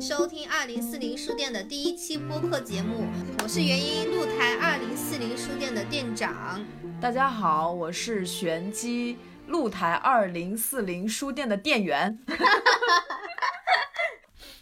迎收听二零四零书店的第一期播客节目，我是元音露台二零四零书店的店长。大家好，我是玄机露台二零四零书店的店员。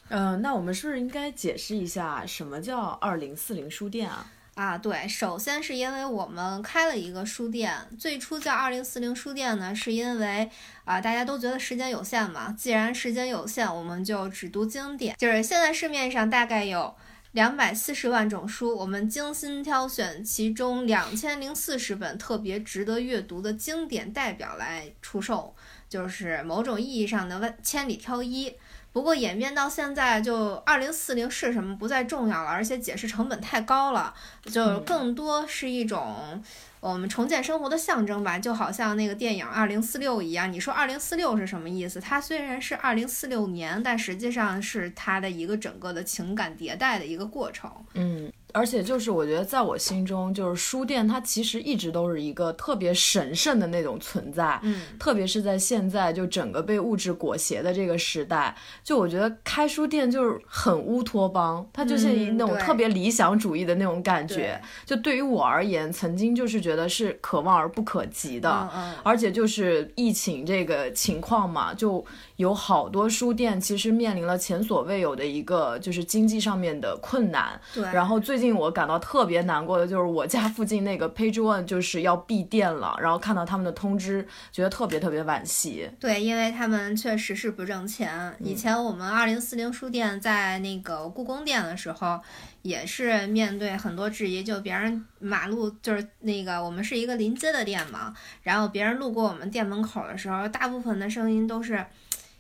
嗯，那我们是不是应该解释一下什么叫二零四零书店啊？啊，对，首先是因为我们开了一个书店，最初叫二零四零书店呢，是因为啊，大家都觉得时间有限嘛，既然时间有限，我们就只读经典。就是现在市面上大概有两百四十万种书，我们精心挑选其中两千零四十本特别值得阅读的经典代表来出售，就是某种意义上的万千里挑一。不过演变到现在，就二零四零是什么不再重要了，而且解释成本太高了，就更多是一种。我们重建生活的象征吧，就好像那个电影《二零四六》一样。你说“二零四六”是什么意思？它虽然是二零四六年，但实际上是它的一个整个的情感迭代的一个过程。嗯，而且就是我觉得，在我心中，就是书店它其实一直都是一个特别神圣的那种存在。嗯，特别是在现在就整个被物质裹挟的这个时代，就我觉得开书店就是很乌托邦，它就是那种特别理想主义的那种感觉。就对于我而言，曾经就是。觉得是可望而不可及的，而且就是疫情这个情况嘛，就有好多书店其实面临了前所未有的一个就是经济上面的困难。对，然后最近我感到特别难过的就是我家附近那个 Page One 就是要闭店了，然后看到他们的通知，觉得特别特别惋惜。对，因为他们确实是不挣钱。以前我们二零四零书店在那个故宫店的时候。也是面对很多质疑，就别人马路就是那个我们是一个临街的店嘛，然后别人路过我们店门口的时候，大部分的声音都是，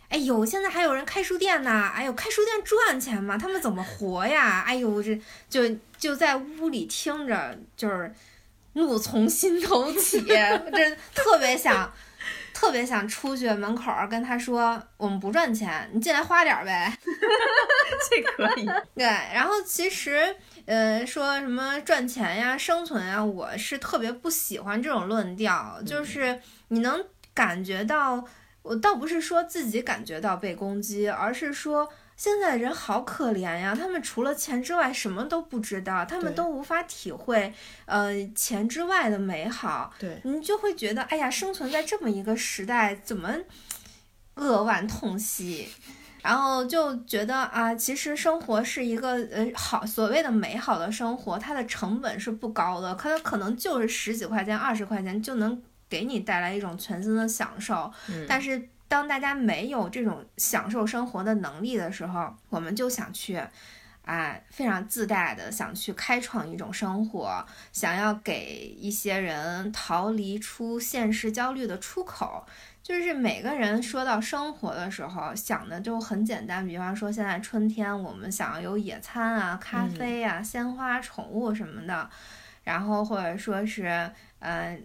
哎呦，现在还有人开书店呢，哎呦，开书店赚钱吗？他们怎么活呀？哎呦，这就就在屋里听着，就是怒从心头起，这特别想。特别想出去门口跟他说，我们不赚钱，你进来花点呗。这可以。对，然后其实，呃，说什么赚钱呀、生存呀，我是特别不喜欢这种论调。就是你能感觉到，我倒不是说自己感觉到被攻击，而是说。现在人好可怜呀，他们除了钱之外什么都不知道，他们都无法体会，呃，钱之外的美好。对，你就会觉得，哎呀，生存在这么一个时代，怎么扼腕痛惜？然后就觉得啊，其实生活是一个呃好所谓的美好的生活，它的成本是不高的，它可能就是十几块钱、二十块钱就能给你带来一种全新的享受。嗯，但是。当大家没有这种享受生活的能力的时候，我们就想去，啊，非常自大的想去开创一种生活，想要给一些人逃离出现实焦虑的出口。就是每个人说到生活的时候，想的就很简单，比方说现在春天，我们想要有野餐啊、咖啡啊、鲜花、宠物什么的，然后或者说是。嗯，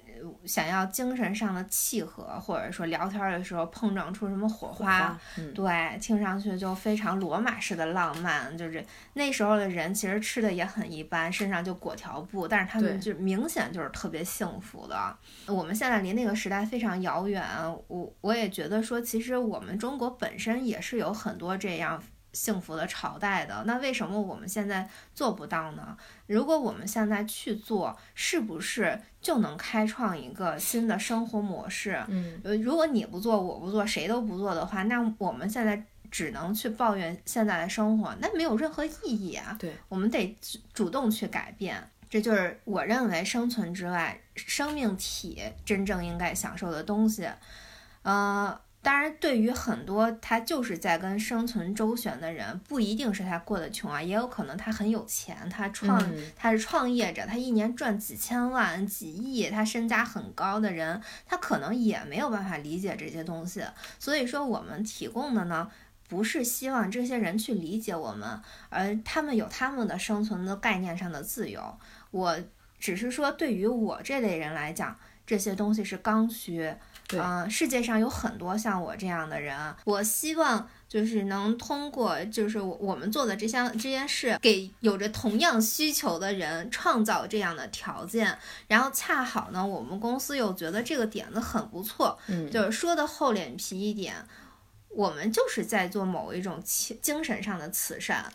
想要精神上的契合，或者说聊天的时候碰撞出什么火花，对，听上去就非常罗马式的浪漫。就是那时候的人其实吃的也很一般，身上就裹条布，但是他们就明显就是特别幸福的。我们现在离那个时代非常遥远，我我也觉得说，其实我们中国本身也是有很多这样。幸福的朝代的，那为什么我们现在做不到呢？如果我们现在去做，是不是就能开创一个新的生活模式？嗯，呃，如果你不做，我不做，谁都不做的话，那我们现在只能去抱怨现在的生活，那没有任何意义啊。对，我们得主动去改变，这就是我认为生存之外，生命体真正应该享受的东西。呃。当然，对于很多他就是在跟生存周旋的人，不一定是他过得穷啊，也有可能他很有钱，他创他是创业者，他一年赚几千万、几亿，他身家很高的人，他可能也没有办法理解这些东西。所以说，我们提供的呢，不是希望这些人去理解我们，而他们有他们的生存的概念上的自由。我只是说，对于我这类人来讲，这些东西是刚需。嗯，世界上有很多像我这样的人，我希望就是能通过就是我们做的这项这件事，给有着同样需求的人创造这样的条件。然后恰好呢，我们公司又觉得这个点子很不错，嗯，就是说的厚脸皮一点，我们就是在做某一种精精神上的慈善。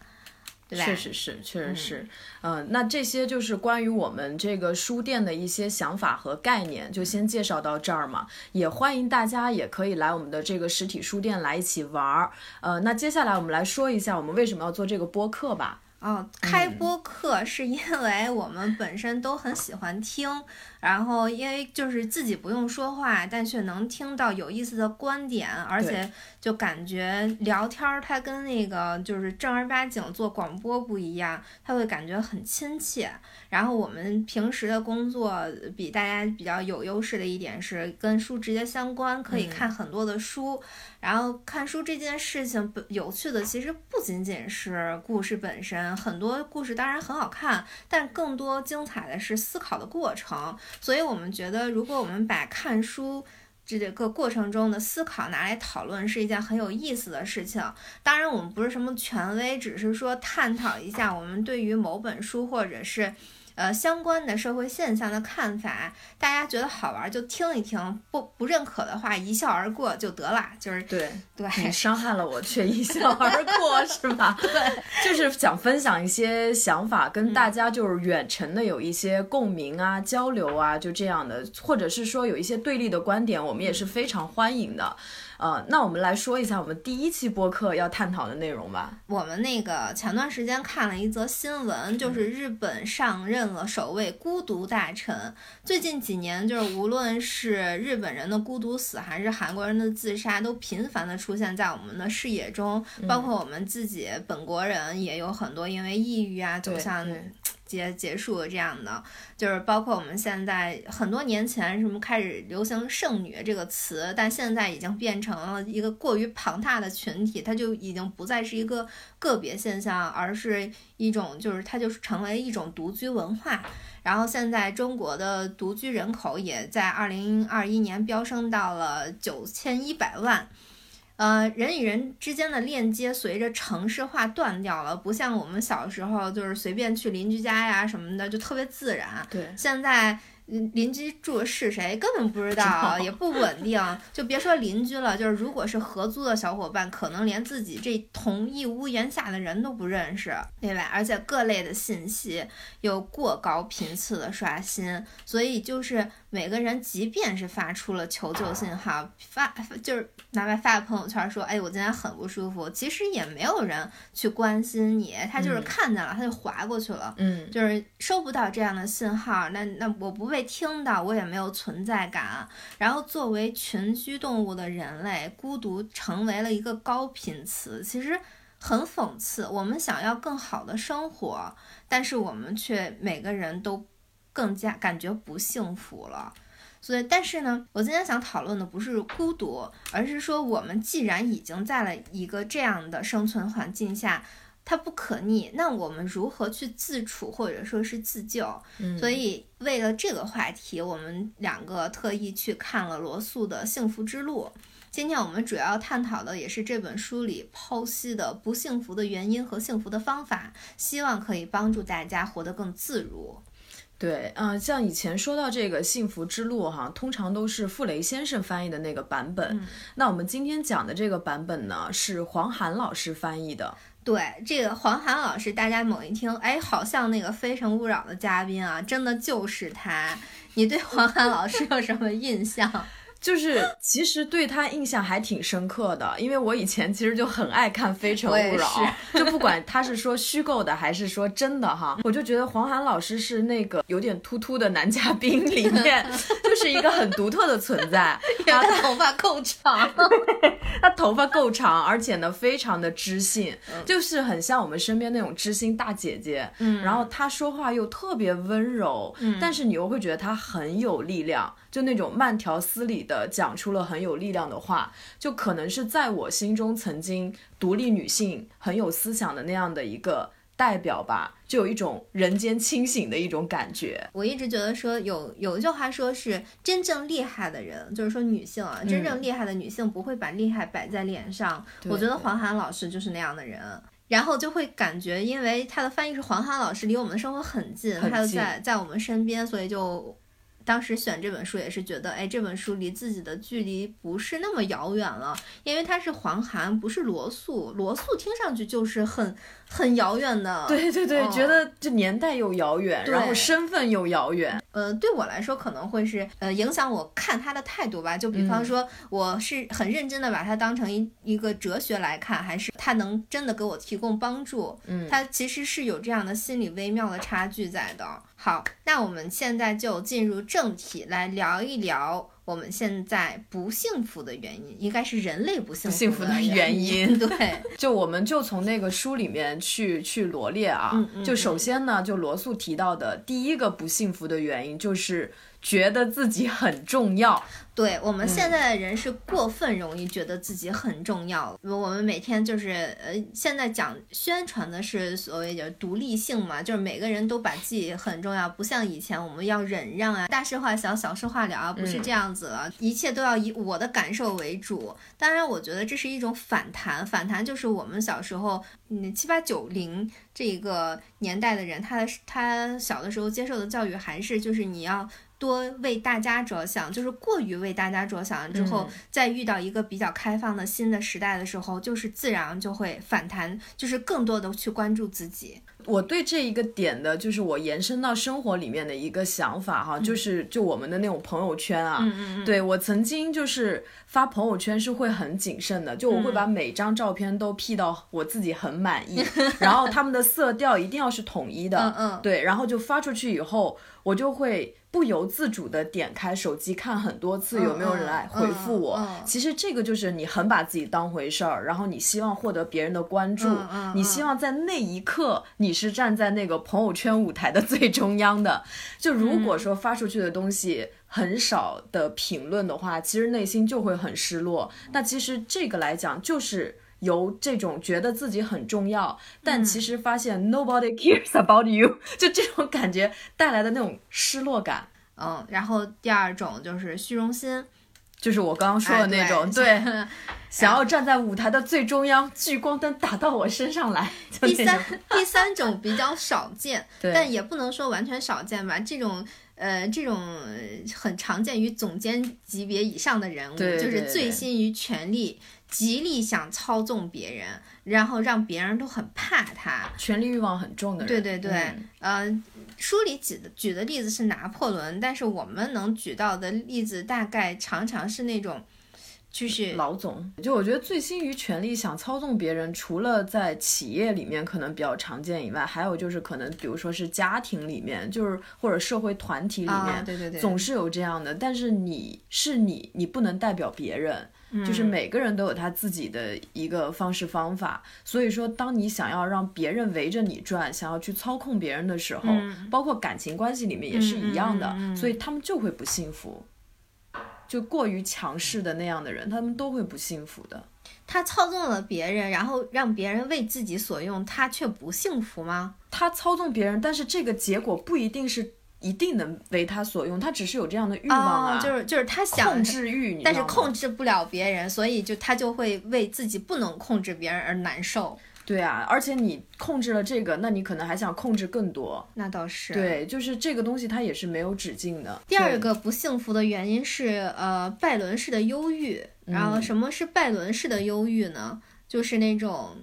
确实是，确实是，嗯，那这些就是关于我们这个书店的一些想法和概念，就先介绍到这儿嘛。也欢迎大家也可以来我们的这个实体书店来一起玩儿。呃，那接下来我们来说一下我们为什么要做这个播客吧。哦，开播课是因为我们本身都很喜欢听。然后，因为就是自己不用说话，但却能听到有意思的观点，而且就感觉聊天儿，它跟那个就是正儿八经做广播不一样，他会感觉很亲切。然后我们平时的工作比大家比较有优势的一点是跟书直接相关，可以看很多的书。然后看书这件事情有趣的其实不仅仅是故事本身，很多故事当然很好看，但更多精彩的是思考的过程。所以我们觉得，如果我们把看书这个过程中的思考拿来讨论，是一件很有意思的事情。当然，我们不是什么权威，只是说探讨一下我们对于某本书或者是。呃，相关的社会现象的看法，大家觉得好玩就听一听，不不认可的话一笑而过就得了。就是对对，你伤害了我却一笑 而过是吧？对，就是想分享一些想法，跟大家就是远程的有一些共鸣啊、交流啊，就这样的，或者是说有一些对立的观点，我们也是非常欢迎的。呃，那我们来说一下我们第一期播客要探讨的内容吧。我们那个前段时间看了一则新闻，就是日本上任了首位孤独大臣。最近几年，就是无论是日本人的孤独死，还是韩国人的自杀，都频繁的出现在我们的视野中。包括我们自己本国人也有很多因为抑郁啊走向。结结束这样的，就是包括我们现在很多年前什么开始流行“剩女”这个词，但现在已经变成了一个过于庞大的群体，它就已经不再是一个个别现象，而是一种就是它就是成为一种独居文化。然后现在中国的独居人口也在二零二一年飙升到了九千一百万。呃，人与人之间的链接随着城市化断掉了，不像我们小时候就是随便去邻居家呀什么的，就特别自然。对，现在。邻居住的是谁根本不知道，也不稳定，就别说邻居了。就是如果是合租的小伙伴，可能连自己这同一屋檐下的人都不认识，对吧？而且各类的信息又过高频次的刷新，所以就是每个人，即便是发出了求救信号，发就是哪怕发个朋友圈说，哎，我今天很不舒服，其实也没有人去关心你，他就是看见了，他就划过去了，嗯，就是收不到这样的信号，那那我不为。被听到，我也没有存在感。然后，作为群居动物的人类，孤独成为了一个高频词，其实很讽刺。我们想要更好的生活，但是我们却每个人都更加感觉不幸福了。所以，但是呢，我今天想讨论的不是孤独，而是说，我们既然已经在了一个这样的生存环境下。它不可逆，那我们如何去自处或者说是自救？所以为了这个话题，我们两个特意去看了罗素的《幸福之路》。今天我们主要探讨的也是这本书里剖析的不幸福的原因和幸福的方法，希望可以帮助大家活得更自如。对，嗯，像以前说到这个《幸福之路》哈，通常都是傅雷先生翻译的那个版本。那我们今天讲的这个版本呢，是黄涵老师翻译的。对这个黄菡老师，大家猛一听，哎，好像那个《非诚勿扰》的嘉宾啊，真的就是他。你对黄菡老师有什么印象？就是其实对他印象还挺深刻的，因为我以前其实就很爱看《非诚勿扰》，就不管他是说虚构的还是说真的哈，我就觉得黄涵老师是那个有点秃秃的男嘉宾里面，就是一个很独特的存在。他头发够长，他头发够长，而且呢非常的知性，就是很像我们身边那种知心大姐姐。嗯，然后他说话又特别温柔，嗯，但是你又会觉得他很有力量。就那种慢条斯理的讲出了很有力量的话，就可能是在我心中曾经独立女性很有思想的那样的一个代表吧，就有一种人间清醒的一种感觉。我一直觉得说有有一句话说是真正厉害的人，就是说女性啊，真正厉害的女性不会把厉害摆在脸上。我觉得黄涵老师就是那样的人，然后就会感觉因为他的翻译是黄涵老师，离我们的生活很近，他就在在我们身边，所以就。当时选这本书也是觉得，哎，这本书离自己的距离不是那么遥远了，因为它是黄涵，不是罗素。罗素听上去就是很很遥远的。对对对，觉得这年代又遥远，然后身份又遥远。呃，对我来说可能会是呃影响我看他的态度吧。就比方说，我是很认真的把它当成一一个哲学来看，还是它能真的给我提供帮助？嗯，他其实是有这样的心理微妙的差距在的。好，那我们现在就进入正题，来聊一聊我们现在不幸福的原因，应该是人类不幸福的原因。对，就我们就从那个书里面去去罗列啊，就首先呢，就罗素提到的第一个不幸福的原因就是。觉得自己很重要，对我们现在的人是过分容易觉得自己很重要。我们每天就是呃，现在讲宣传的是所谓的独立性嘛，就是每个人都把自己很重要，不像以前我们要忍让啊，大事化小，小事化了，不是这样子了，一切都要以我的感受为主。当然，我觉得这是一种反弹，反弹就是我们小时候，嗯，七八九零这个年代的人，他的他小的时候接受的教育还是就是你要。多为大家着想，就是过于为大家着想了之后，再遇到一个比较开放的新的时代的时候，就是自然就会反弹，就是更多的去关注自己。我对这一个点的，就是我延伸到生活里面的一个想法哈，就是就我们的那种朋友圈啊，对我曾经就是发朋友圈是会很谨慎的，就我会把每张照片都 P 到我自己很满意，然后他们的色调一定要是统一的，嗯嗯，对，然后就发出去以后，我就会。不由自主的点开手机看很多次有没有人来回复我，其实这个就是你很把自己当回事儿，然后你希望获得别人的关注，你希望在那一刻你是站在那个朋友圈舞台的最中央的。就如果说发出去的东西很少的评论的话，其实内心就会很失落。那其实这个来讲就是。由这种觉得自己很重要，但其实发现 nobody cares about you，就这种感觉带来的那种失落感。嗯，然后第二种就是虚荣心，就是我刚刚说的那种，对，想要站在舞台的最中央，聚光灯打到我身上来。第三，第三种比较少见，但也不能说完全少见吧。这种，呃，这种很常见于总监级别以上的人物，就是醉心于权力。极力想操纵别人，然后让别人都很怕他，权力欲望很重的人。对对对，呃，书里举的举的例子是拿破仑，但是我们能举到的例子大概常常是那种，就是老总。就我觉得醉心于权力想操纵别人，除了在企业里面可能比较常见以外，还有就是可能比如说是家庭里面，就是或者社会团体里面，对对对，总是有这样的。但是你是你，你不能代表别人。就是每个人都有他自己的一个方式方法，所以说，当你想要让别人围着你转，想要去操控别人的时候，包括感情关系里面也是一样的，所以他们就会不幸福。就过于强势的那样的人，他们都会不幸福的。他操纵了别人，然后让别人为自己所用，他却不幸福吗？他操纵别人，但是这个结果不一定是。一定能为他所用，他只是有这样的欲望啊，就是就是他想控制欲，但是控制不了别人，所以就他就会为自己不能控制别人而难受。对啊，而且你控制了这个，那你可能还想控制更多。那倒是。对，就是这个东西它也是没有止境的。第二个不幸福的原因是呃拜伦式的忧郁，然后什么是拜伦式的忧郁呢？就是那种。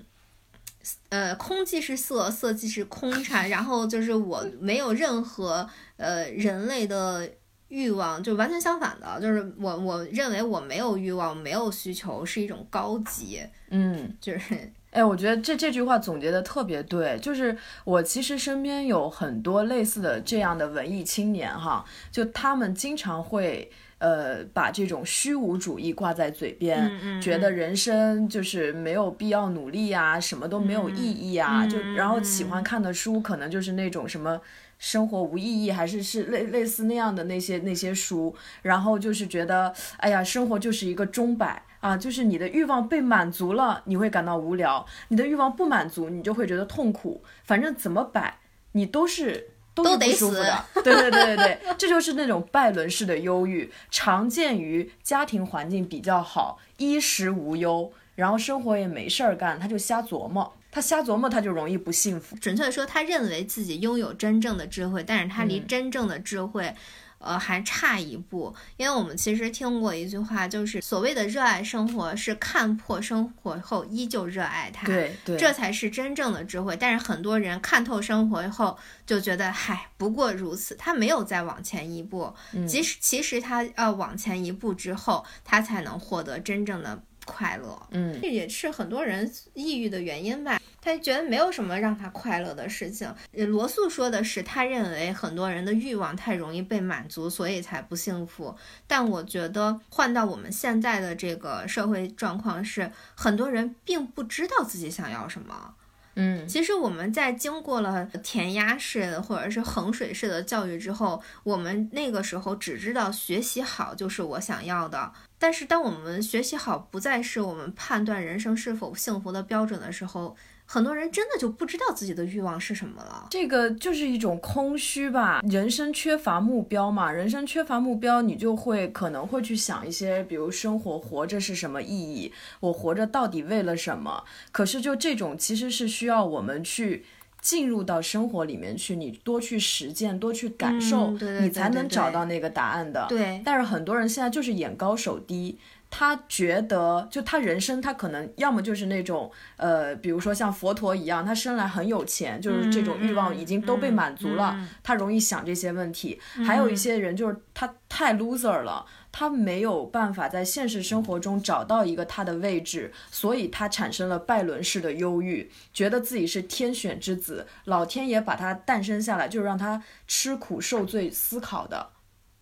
呃，空即是色，色即是空禅，然后就是我 没有任何呃人类的欲望，就完全相反的，就是我我认为我没有欲望，没有需求，是一种高级，嗯，就是，哎，我觉得这这句话总结的特别对，就是我其实身边有很多类似的这样的文艺青年哈，就他们经常会。呃，把这种虚无主义挂在嘴边，觉得人生就是没有必要努力呀，什么都没有意义啊，就然后喜欢看的书可能就是那种什么生活无意义，还是是类类似那样的那些那些书，然后就是觉得，哎呀，生活就是一个钟摆啊，就是你的欲望被满足了，你会感到无聊；你的欲望不满足，你就会觉得痛苦。反正怎么摆，你都是。都得死的，对对对对对，这就是那种拜伦式的忧郁，常见于家庭环境比较好，衣食无忧，然后生活也没事儿干，他就瞎琢磨，他瞎琢磨他就容易不幸福。准确的说，他认为自己拥有真正的智慧，但是他离真正的智慧，呃，还差一步，因为我们其实听过一句话，就是所谓的热爱生活是看破生活后依旧热爱它，对对，这才是真正的智慧。但是很多人看透生活后就觉得，嗨，不过如此，他没有再往前一步。即使其实他要往前一步之后，他才能获得真正的快乐。嗯，这也是很多人抑郁的原因吧。他觉得没有什么让他快乐的事情。罗素说的是，他认为很多人的欲望太容易被满足，所以才不幸福。但我觉得换到我们现在的这个社会状况是，很多人并不知道自己想要什么。嗯，其实我们在经过了填鸭式或者是衡水式的教育之后，我们那个时候只知道学习好就是我想要的。但是当我们学习好不再是我们判断人生是否幸福的标准的时候，很多人真的就不知道自己的欲望是什么了，这个就是一种空虚吧。人生缺乏目标嘛，人生缺乏目标，你就会可能会去想一些，比如生活活着是什么意义，我活着到底为了什么？可是就这种其实是需要我们去进入到生活里面去，你多去实践，多去感受，你才能找到那个答案的。对。但是很多人现在就是眼高手低。他觉得，就他人生，他可能要么就是那种，呃，比如说像佛陀一样，他生来很有钱，就是这种欲望已经都被满足了，他容易想这些问题。还有一些人就是他太 loser 了，他没有办法在现实生活中找到一个他的位置，所以他产生了拜伦式的忧郁，觉得自己是天选之子，老天爷把他诞生下来就是让他吃苦受罪思考的。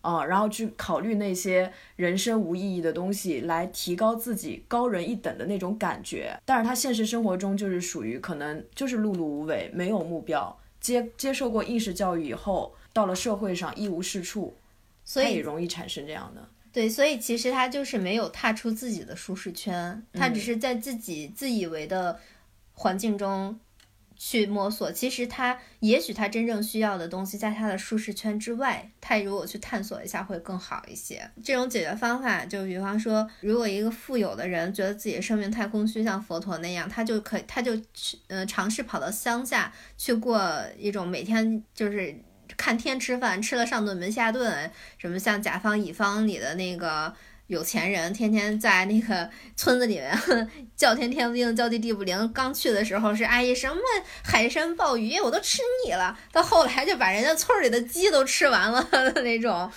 啊，然后去考虑那些人生无意义的东西，来提高自己高人一等的那种感觉。但是他现实生活中就是属于可能就是碌碌无为，没有目标。接接受过应试教育以后，到了社会上一无是处，所以也容易产生这样的。对，所以其实他就是没有踏出自己的舒适圈，他只是在自己自以为的环境中。去摸索，其实他也许他真正需要的东西在他的舒适圈之外，他如果去探索一下会更好一些。这种解决方法，就比方说，如果一个富有的人觉得自己的生命太空虚，像佛陀那样，他就可以他就去呃尝试跑到乡下去过一种每天就是看天吃饭，吃了上顿没下顿，什么像甲方乙方里的那个。有钱人天天在那个村子里面叫天天不应，叫地地不灵。刚去的时候是哎呀什么海参鲍鱼，我都吃腻了。到后来就把人家村里的鸡都吃完了的那种，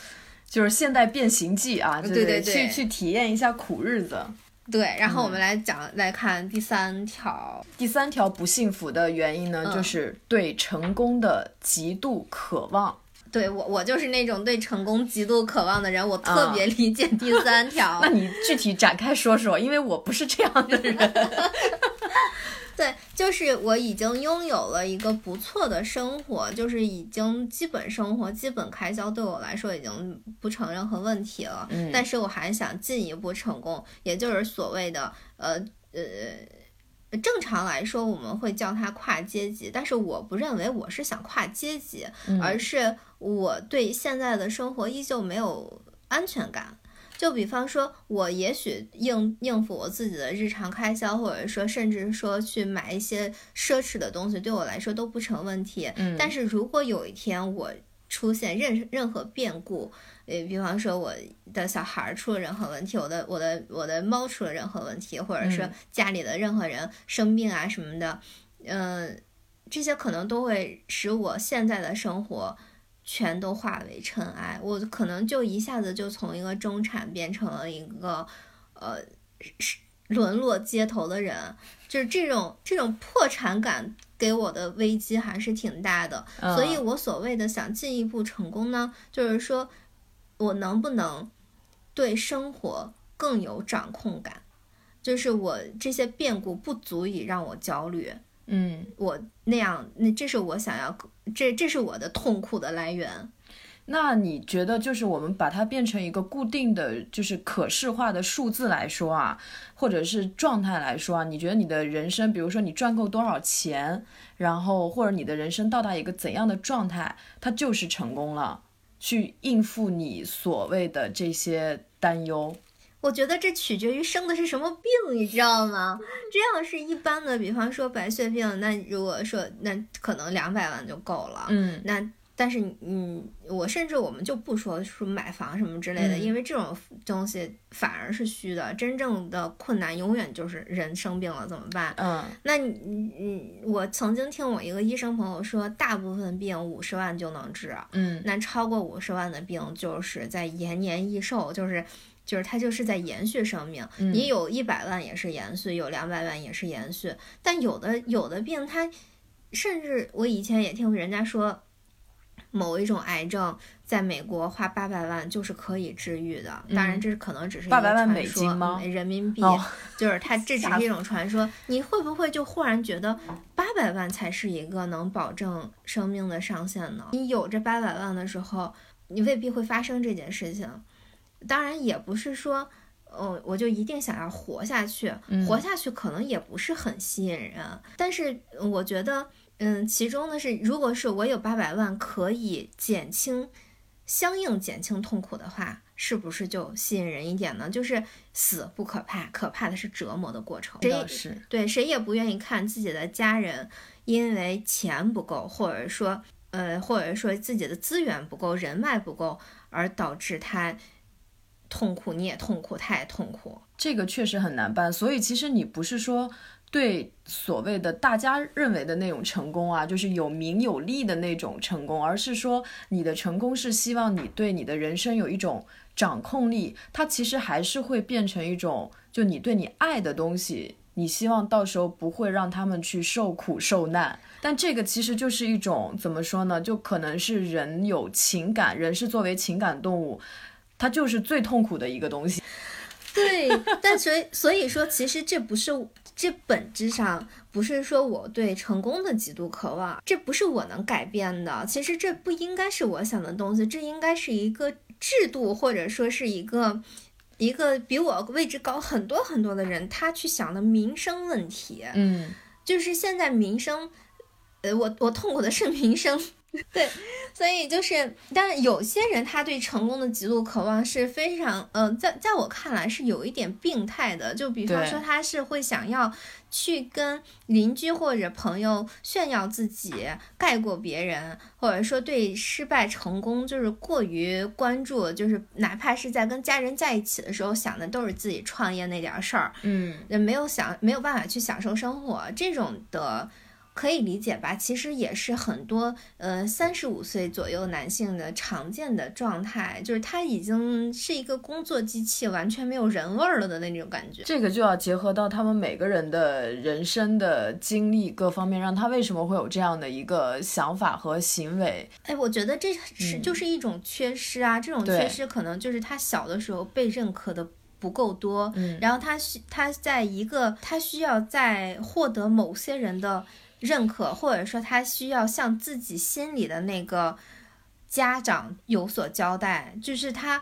就是现代变形记啊！对对对，去去体验一下苦日子。对，然后我们来讲来看第三条，第三条不幸福的原因呢，就是对成功的极度渴望。对我，我就是那种对成功极度渴望的人，我特别理解第三条。那你具体展开说说，因为我不是这样的人。对，就是我已经拥有了一个不错的生活，就是已经基本生活、基本开销对我来说已经不成任何问题了。嗯，但是我还想进一步成功，也就是所谓的呃呃。正常来说，我们会叫它跨阶级，但是我不认为我是想跨阶级，而是我对现在的生活依旧没有安全感。就比方说，我也许应应付我自己的日常开销，或者说甚至说去买一些奢侈的东西，对我来说都不成问题。但是如果有一天我出现任任何变故，呃，比方说我的小孩出了任何问题，我的我的我的猫出了任何问题，或者说家里的任何人生病啊什么的，嗯，这些可能都会使我现在的生活全都化为尘埃，我可能就一下子就从一个中产变成了一个呃沦落街头的人，就是这种这种破产感。给我的危机还是挺大的，所以我所谓的想进一步成功呢，就是说我能不能对生活更有掌控感，就是我这些变故不足以让我焦虑，嗯，我那样，那这是我想要，这这是我的痛苦的来源。那你觉得，就是我们把它变成一个固定的就是可视化的数字来说啊，或者是状态来说啊，你觉得你的人生，比如说你赚够多少钱，然后或者你的人生到达一个怎样的状态，它就是成功了，去应付你所谓的这些担忧。我觉得这取决于生的是什么病，你知道吗？这要是一般的，比方说白血病，那如果说那可能两百万就够了，嗯，那。但是，嗯，我甚至我们就不说说买房什么之类的，因为这种东西反而是虚的。真正的困难永远就是人生病了怎么办？嗯，那你，你，我曾经听我一个医生朋友说，大部分病五十万就能治。嗯，那超过五十万的病就是在延年益寿，就是就是它就是在延续生命。你有一百万也是延续，有两百万也是延续。但有的有的病，它甚至我以前也听人家说。某一种癌症在美国花八百万就是可以治愈的，当然这是可能只是八百万美金吗？人民币，就是它这只是一种传说。你会不会就忽然觉得八百万才是一个能保证生命的上限呢？你有这八百万的时候，你未必会发生这件事情。当然也不是说，哦，我就一定想要活下去，活下去可能也不是很吸引人。但是我觉得。嗯，其中呢是，如果是我有八百万可以减轻，相应减轻痛苦的话，是不是就吸引人一点呢？就是死不可怕，可怕的是折磨的过程。谁是对谁也不愿意看自己的家人因为钱不够，或者说呃，或者说自己的资源不够、人脉不够，而导致他痛苦，你也痛苦，他也痛苦。这个确实很难办。所以其实你不是说。对所谓的大家认为的那种成功啊，就是有名有利的那种成功，而是说你的成功是希望你对你的人生有一种掌控力，它其实还是会变成一种，就你对你爱的东西，你希望到时候不会让他们去受苦受难。但这个其实就是一种怎么说呢？就可能是人有情感，人是作为情感动物，它就是最痛苦的一个东西。对，但所以所以说，其实这不是。这本质上不是说我对成功的极度渴望，这不是我能改变的。其实这不应该是我想的东西，这应该是一个制度，或者说是一个一个比我位置高很多很多的人他去想的民生问题。嗯，就是现在民生，呃，我我痛苦的是民生。对，所以就是，但是有些人他对成功的极度渴望是非常，嗯，在在我看来是有一点病态的。就比方说，他是会想要去跟邻居或者朋友炫耀自己盖过别人，或者说对失败成功就是过于关注，就是哪怕是在跟家人在一起的时候想的都是自己创业那点事儿，嗯，没有想没有办法去享受生活这种的。可以理解吧？其实也是很多呃三十五岁左右男性的常见的状态，就是他已经是一个工作机器，完全没有人味儿了的那种感觉。这个就要结合到他们每个人的人生的经历各方面，让他为什么会有这样的一个想法和行为。哎，我觉得这是就是一种缺失啊，这种缺失可能就是他小的时候被认可的不够多，然后他需他在一个他需要在获得某些人的。认可，或者说他需要向自己心里的那个家长有所交代，就是他。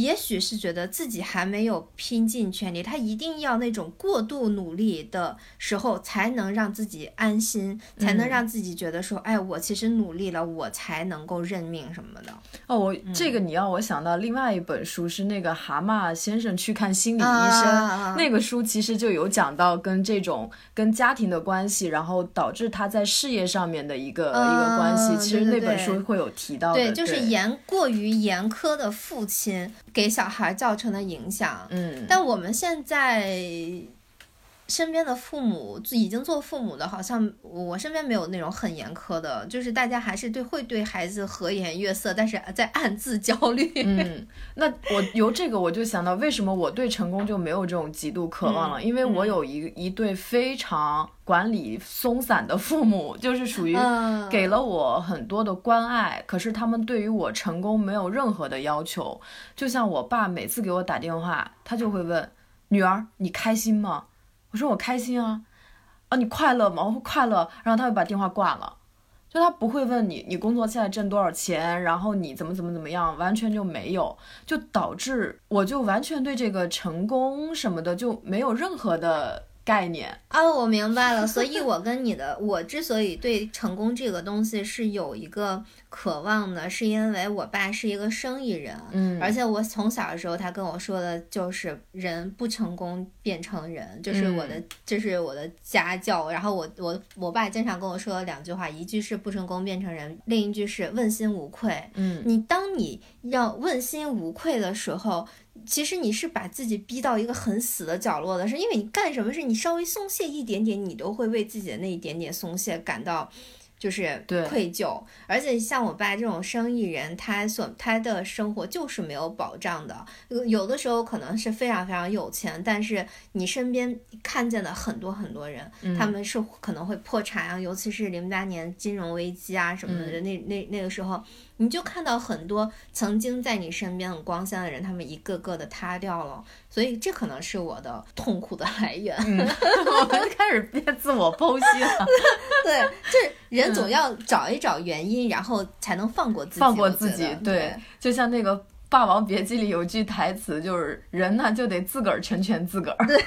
也许是觉得自己还没有拼尽全力，他一定要那种过度努力的时候，才能让自己安心，才能让自己觉得说，哎，我其实努力了，我才能够认命什么的。哦，我这个你让我想到另外一本书是那个蛤蟆先生去看心理医生，那个书其实就有讲到跟这种跟家庭的关系，然后导致他在事业上面的一个一个关系。其实那本书会有提到的，对，就是严过于严苛的父亲。给小孩造成的影响，嗯，但我们现在身边的父母已经做父母的，好像我身边没有那种很严苛的，就是大家还是对会对孩子和颜悦色，但是在暗自焦虑。嗯，那我由这个我就想到，为什么我对成功就没有这种极度渴望了？因为我有一一对非常。管理松散的父母就是属于给了我很多的关爱，可是他们对于我成功没有任何的要求。就像我爸每次给我打电话，他就会问女儿你开心吗？我说我开心啊，啊你快乐吗？我说快乐，然后他就把电话挂了。就他不会问你你工作现在挣多少钱，然后你怎么怎么怎么样，完全就没有，就导致我就完全对这个成功什么的就没有任何的。概念啊，我明白了。所以，我跟你的，我之所以对成功这个东西是有一个渴望的，是因为我爸是一个生意人，嗯，而且我从小的时候，他跟我说的就是人不成功变成人，就是我的，这是我的家教。然后我我我爸经常跟我说两句话，一句是不成功变成人，另一句是问心无愧。嗯，你当你要问心无愧的时候。其实你是把自己逼到一个很死的角落的，是因为你干什么事，你稍微松懈一点点，你都会为自己的那一点点松懈感到。就是愧疚，而且像我爸这种生意人，他所他的生活就是没有保障的。有的时候可能是非常非常有钱，但是你身边看见的很多很多人，他们是可能会破产啊，尤其是零八年金融危机啊什么的，那那那个时候，你就看到很多曾经在你身边很光鲜的人，他们一个个的塌掉了。所以这可能是我的痛苦的来源。我们开始变自我剖析了。对，就是人总要找一找原因，然后才能放过自己。放过自己，对。就像那个《霸王别姬》里有句台词，就是人呢就得自个儿成全自个儿。对，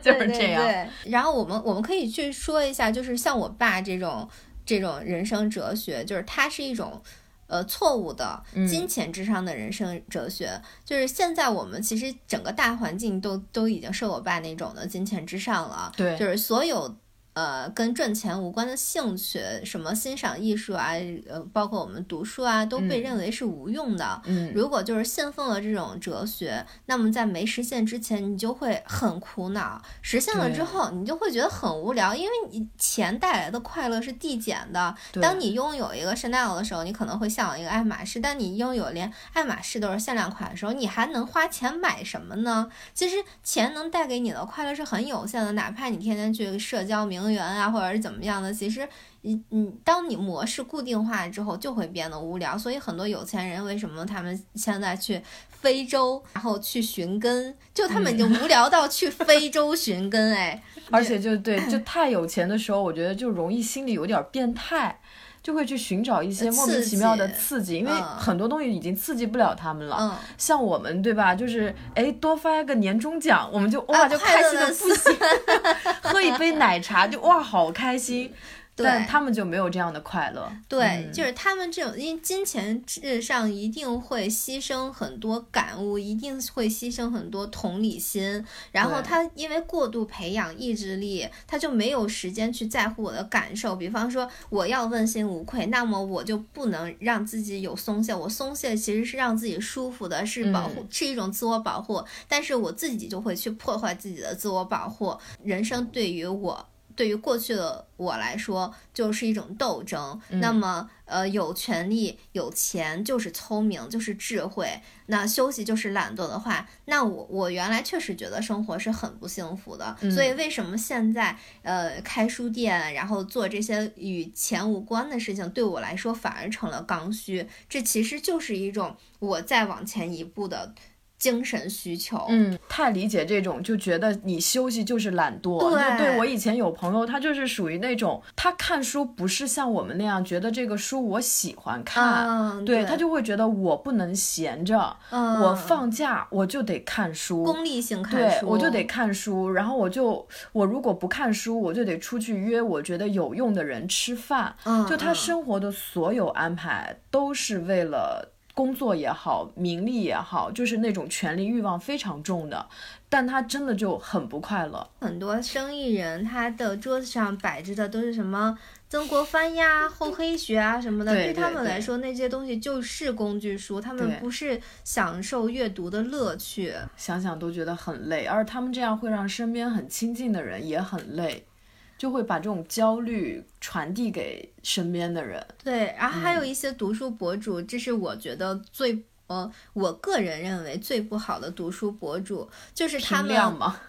就是这样。对。然后我们我们可以去说一下，就是像我爸这种这种人生哲学，就是他是一种。呃，错误的金钱至上的人生哲学，就是现在我们其实整个大环境都都已经是我爸那种的金钱至上了，对，就是所有。呃，跟赚钱无关的兴趣，什么欣赏艺术啊，呃，包括我们读书啊，都被认为是无用的。嗯，如果就是信奉了这种哲学，那么在没实现之前，你就会很苦恼；实现了之后，你就会觉得很无聊，因为你钱带来的快乐是递减的。当你拥有一个 Chanel 的时候，你可能会向往一个爱马仕；但你拥有连爱马仕都是限量款的时候，你还能花钱买什么呢？其实钱能带给你的快乐是很有限的，哪怕你天天去社交名。能源啊，或者是怎么样的？其实，你你当你模式固定化之后，就会变得无聊。所以很多有钱人为什么他们现在去非洲，然后去寻根？就他们已经无聊到去非洲寻根，哎，而且就对，就太有钱的时候，我觉得就容易心里有点变态。就会去寻找一些莫名其妙的刺激，因为很多东西已经刺激不了他们了。像我们对吧？就是哎，多发个年终奖，我们就哇就开心的不行，喝一杯奶茶就哇好开心。但他们就没有这样的快乐。对，就是他们这种，因为金钱至上一定会牺牲很多感悟，一定会牺牲很多同理心。然后他因为过度培养意志力，他就没有时间去在乎我的感受。比方说，我要问心无愧，那么我就不能让自己有松懈。我松懈其实是让自己舒服的，是保护，是一种自我保护。但是我自己就会去破坏自己的自我保护。人生对于我。对于过去的我来说，就是一种斗争。那么，呃，有权利、有钱就是聪明，就是智慧。那休息就是懒惰的话，那我我原来确实觉得生活是很不幸福的。所以，为什么现在呃开书店，然后做这些与钱无关的事情，对我来说反而成了刚需？这其实就是一种我再往前一步的。精神需求，嗯，太理解这种，就觉得你休息就是懒惰。对，对我以前有朋友，他就是属于那种，他看书不是像我们那样觉得这个书我喜欢看，对他就会觉得我不能闲着，我放假我就得看书，功利性看书，对，我就得看书，然后我就我如果不看书，我就得出去约我觉得有用的人吃饭，嗯就他生活的所有安排都是为了。工作也好，名利也好，就是那种权力欲望非常重的，但他真的就很不快乐。很多生意人，他的桌子上摆着的都是什么曾国藩呀、厚黑学啊什么的，对他们来说，那些东西就是工具书，他们不是享受阅读的乐趣。想想都觉得很累，而他们这样会让身边很亲近的人也很累。就会把这种焦虑传递给身边的人。对，然后还有一些读书博主，这是我觉得最呃，我个人认为最不好的读书博主，就是他们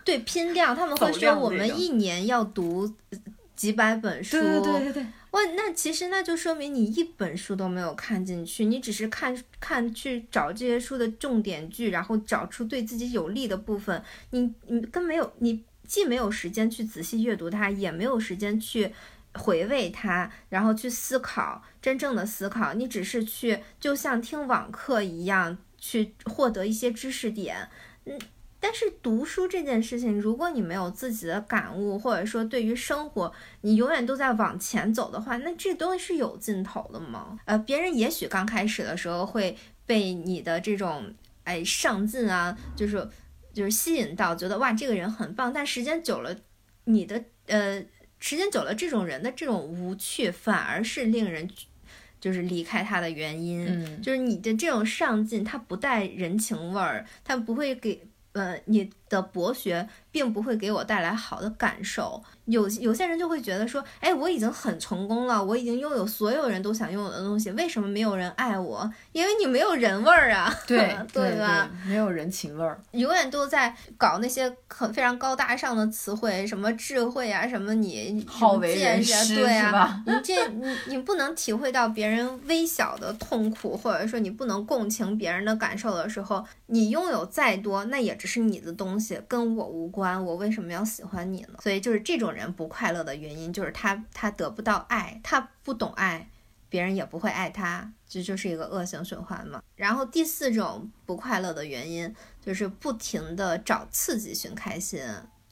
对拼量，他们会说 我们一年要读几百本书。对对对对。哇，那其实那就说明你一本书都没有看进去，你只是看看去找这些书的重点句，然后找出对自己有利的部分，你你跟没有你。既没有时间去仔细阅读它，也没有时间去回味它，然后去思考真正的思考。你只是去，就像听网课一样，去获得一些知识点。嗯。但是读书这件事情，如果你没有自己的感悟，或者说对于生活你永远都在往前走的话，那这东西是有尽头的吗？呃，别人也许刚开始的时候会被你的这种哎上进啊，就是就是吸引到，觉得哇这个人很棒，但时间久了，你的呃时间久了，这种人的这种无趣反而是令人就是离开他的原因。嗯，就是你的这种上进，他不带人情味儿，他不会给呃你的博学。并不会给我带来好的感受。有有些人就会觉得说，哎，我已经很成功了，我已经拥有所有人都想拥有的东西，为什么没有人爱我？因为你没有人味儿啊，对对吧？没有人情味儿，永远都在搞那些很非常高大上的词汇，什么智慧啊，什么你好为人师，对啊，你这你你不能体会到别人微小的痛苦，或者说你不能共情别人的感受的时候，你拥有再多，那也只是你的东西，东西跟我无关。我为什么要喜欢你呢？所以就是这种人不快乐的原因，就是他他得不到爱，他不懂爱，别人也不会爱他，这就是一个恶性循环嘛。然后第四种不快乐的原因，就是不停的找刺激寻开心。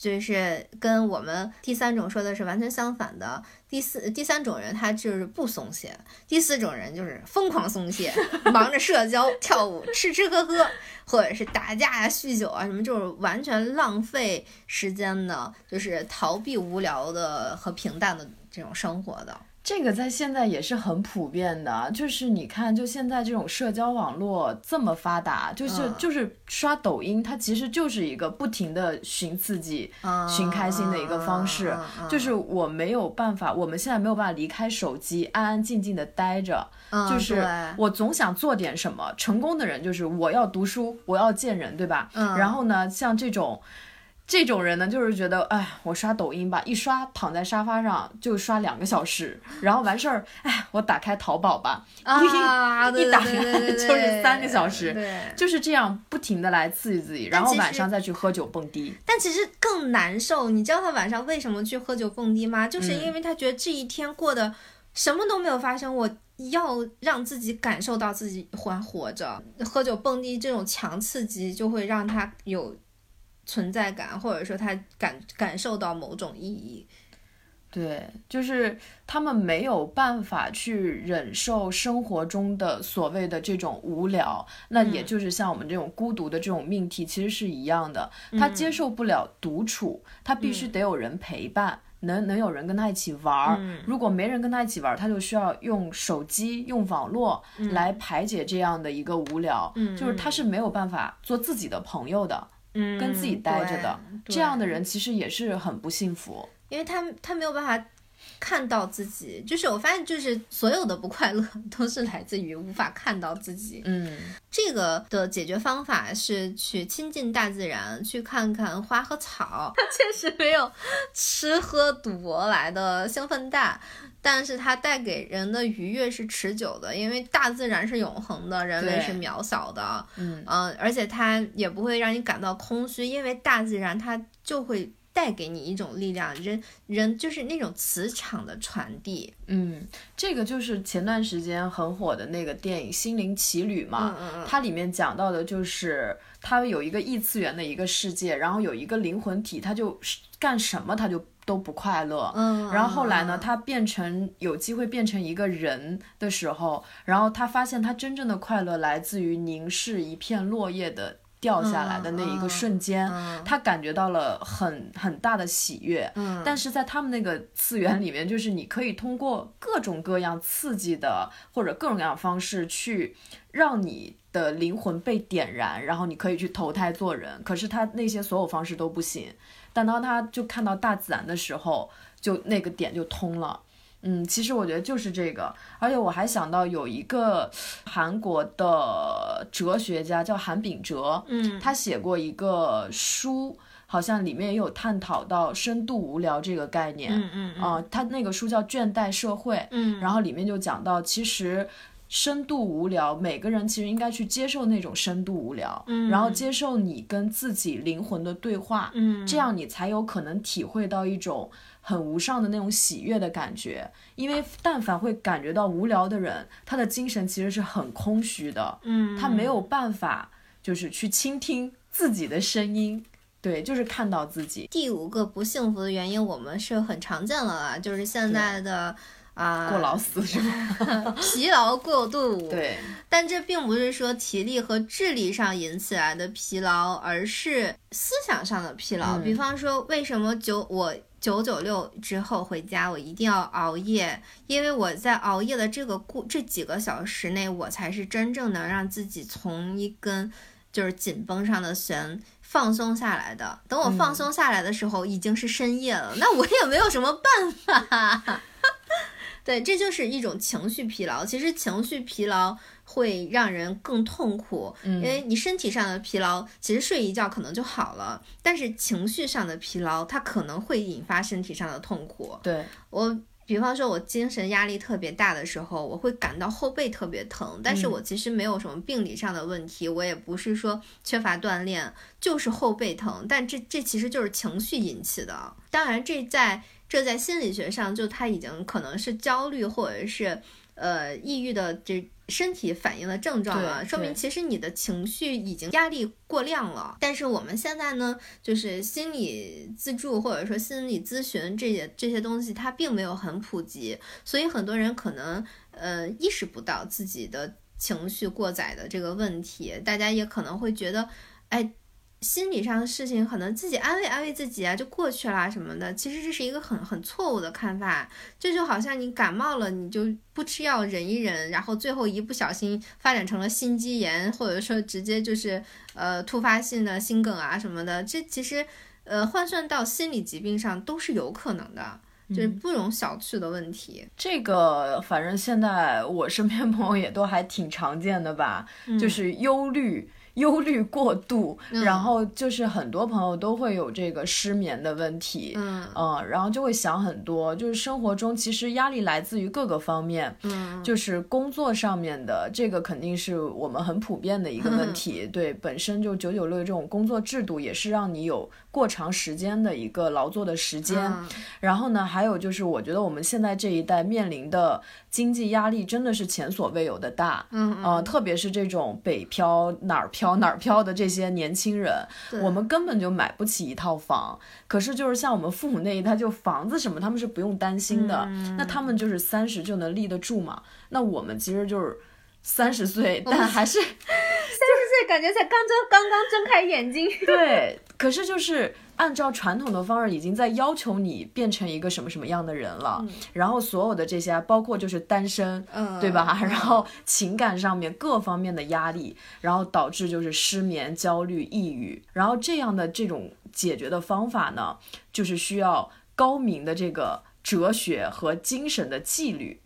就是跟我们第三种说的是完全相反的。第四第三种人他就是不松懈，第四种人就是疯狂松懈，忙着社交、跳舞、吃吃喝喝，或者是打架呀、酗酒啊什么，就是完全浪费时间的，就是逃避无聊的和平淡的这种生活的。这个在现在也是很普遍的，就是你看，就现在这种社交网络这么发达，就是就是刷抖音，它其实就是一个不停的寻刺激、寻开心的一个方式。就是我没有办法，我们现在没有办法离开手机，安安静静的待着。就是我总想做点什么。成功的人就是我要读书，我要见人，对吧？然后呢，像这种。这种人呢，就是觉得，哎，我刷抖音吧，一刷躺在沙发上就刷两个小时，然后完事儿，哎，我打开淘宝吧，一一打开 就是三个小时，就是这样不停的来刺激自己，然后晚上再去喝酒蹦迪。但其实更难受，你知道他晚上为什么去喝酒蹦迪吗？就是因为他觉得这一天过得什么都没有发生，我要让自己感受到自己还活着。喝酒蹦迪这种强刺激就会让他有。存在感，或者说他感感受到某种意义，对，就是他们没有办法去忍受生活中的所谓的这种无聊，那也就是像我们这种孤独的这种命题，其实是一样的。他接受不了独处，他必须得有人陪伴，能能有人跟他一起玩儿。如果没人跟他一起玩儿，他就需要用手机、用网络来排解这样的一个无聊。就是他是没有办法做自己的朋友的。跟自己待着的这样的人，其实也是很不幸福，因为他他没有办法看到自己。就是我发现，就是所有的不快乐 都是来自于无法看到自己。嗯，这个的解决方法是去亲近大自然，去看看花和草。它 确实没有吃喝赌博来的兴奋大。但是它带给人的愉悦是持久的，因为大自然是永恒的，人类是渺小的，嗯而且它也不会让你感到空虚，因为大自然它就会带给你一种力量，人人就是那种磁场的传递，嗯，这个就是前段时间很火的那个电影《心灵奇旅》嘛，它里面讲到的就是它有一个异次元的一个世界，然后有一个灵魂体，它就干什么它就。都不快乐，嗯，然后后来呢，他变成有机会变成一个人的时候，然后他发现他真正的快乐来自于凝视一片落叶的掉下来的那一个瞬间，他感觉到了很很大的喜悦，嗯，但是在他们那个次元里面，就是你可以通过各种各样刺激的或者各种各样方式去让你的灵魂被点燃，然后你可以去投胎做人，可是他那些所有方式都不行。但当他就看到大自然的时候，就那个点就通了。嗯，其实我觉得就是这个，而且我还想到有一个韩国的哲学家叫韩炳哲，嗯，他写过一个书，好像里面也有探讨到深度无聊这个概念。嗯嗯啊，他那个书叫《倦怠社会》，嗯，然后里面就讲到其实。深度无聊，每个人其实应该去接受那种深度无聊，嗯，然后接受你跟自己灵魂的对话，嗯，这样你才有可能体会到一种很无上的那种喜悦的感觉。因为但凡会感觉到无聊的人，他的精神其实是很空虚的，嗯，他没有办法就是去倾听。自己的声音。对，就是看到自己。第五个不幸福的原因，我们是很常见了啊，就是现在的啊过劳死是吧？疲劳过度。对，但这并不是说体力和智力上引起来的疲劳，而是思想上的疲劳。比方说，为什么九我九九六之后回家，我一定要熬夜？因为我在熬夜的这个过这几个小时内，我才是真正能让自己从一根就是紧绷上的弦。放松下来的，等我放松下来的时候，已经是深夜了。那我也没有什么办法。对，这就是一种情绪疲劳。其实情绪疲劳会让人更痛苦，因为你身体上的疲劳，其实睡一觉可能就好了，但是情绪上的疲劳，它可能会引发身体上的痛苦。对我。比方说，我精神压力特别大的时候，我会感到后背特别疼，但是我其实没有什么病理上的问题，我也不是说缺乏锻炼，就是后背疼，但这这其实就是情绪引起的。当然，这在这在心理学上，就它已经可能是焦虑或者是呃抑郁的这。身体反应的症状了，说明其实你的情绪已经压力过量了。但是我们现在呢，就是心理自助或者说心理咨询这些这些东西，它并没有很普及，所以很多人可能呃意识不到自己的情绪过载的这个问题。大家也可能会觉得，哎。心理上的事情可能自己安慰安慰自己啊，就过去啦什么的。其实这是一个很很错误的看法。这就好像你感冒了，你就不吃药忍一忍，然后最后一不小心发展成了心肌炎，或者说直接就是呃突发性的心梗啊什么的。这其实呃换算到心理疾病上都是有可能的，就是不容小觑的问题。这个反正现在我身边朋友也都还挺常见的吧，就是忧虑。忧虑过度，然后就是很多朋友都会有这个失眠的问题，嗯，然后就会想很多，就是生活中其实压力来自于各个方面，嗯，就是工作上面的这个肯定是我们很普遍的一个问题，对，本身就九九六这种工作制度也是让你有过长时间的一个劳作的时间，然后呢，还有就是我觉得我们现在这一代面临的经济压力真的是前所未有的大，嗯嗯，特别是这种北漂哪儿漂。哪儿漂的这些年轻人，我们根本就买不起一套房。可是就是像我们父母那一代，就房子什么他们是不用担心的。那他们就是三十就能立得住嘛？那我们其实就是三十岁，但还是三十岁，感觉才刚睁刚刚睁开眼睛。对，可是就是。按照传统的方式，已经在要求你变成一个什么什么样的人了。然后所有的这些，包括就是单身，对吧？然后情感上面各方面的压力，然后导致就是失眠、焦虑、抑郁。然后这样的这种解决的方法呢，就是需要高明的这个哲学和精神的纪律。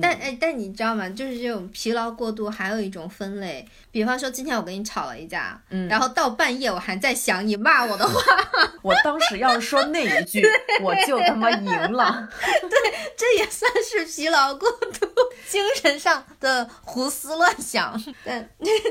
但哎，但你知道吗？就是这种疲劳过度，还有一种分类。比方说，今天我跟你吵了一架，嗯，然后到半夜我还在想你骂我的话，我当时要是说那一句，我就他妈赢了。对，这也算是疲劳过度，精神上的胡思乱想。但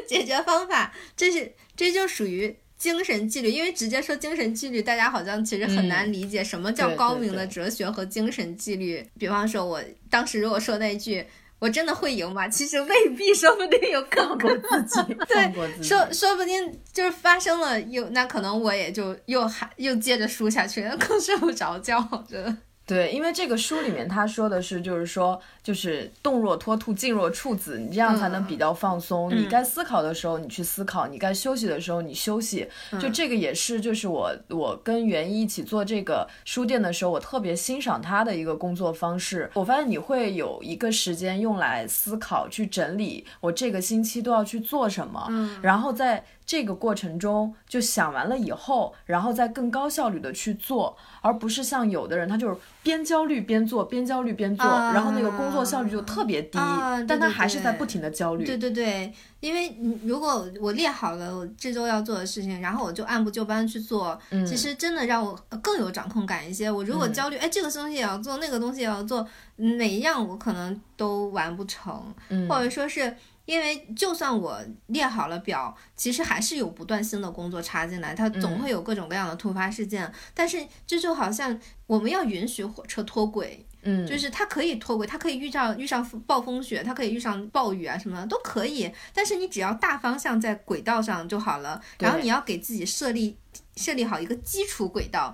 解决方法，这是这就属于。精神纪律，因为直接说精神纪律，大家好像其实很难理解什么叫高明的哲学和精神纪律。比方说，我当时如果说那句“我真的会赢吗？”其实未必，说不定有更 过自己。对，说说不定就是发生了，又那可能我也就又还又接着输下去，更睡不着觉，我觉得。对，因为这个书里面他说的是，就是说，就是动若脱兔，静若处子，你这样才能比较放松。你该思考的时候你去思考，你该休息的时候你休息。就这个也是，就是我我跟袁一一起做这个书店的时候，我特别欣赏他的一个工作方式。我发现你会有一个时间用来思考，去整理我这个星期都要去做什么，然后在。这个过程中就想完了以后，然后再更高效率的去做，而不是像有的人他就是边焦虑边做，边焦虑边做，然后那个工作效率就特别低，但他还是在不停的焦虑。对对对，因为如果我列好了我这周要做的事情，然后我就按部就班去做，其实真的让我更有掌控感一些。我如果焦虑，哎，这个东西也要做，那个东西也要做，每一样我可能都完不成，或者说是。因为就算我列好了表，其实还是有不断新的工作插进来，它总会有各种各样的突发事件。但是这就好像我们要允许火车脱轨，嗯，就是它可以脱轨，它可以遇上遇上暴风雪，它可以遇上暴雨啊，什么都可以。但是你只要大方向在轨道上就好了，然后你要给自己设立设立好一个基础轨道，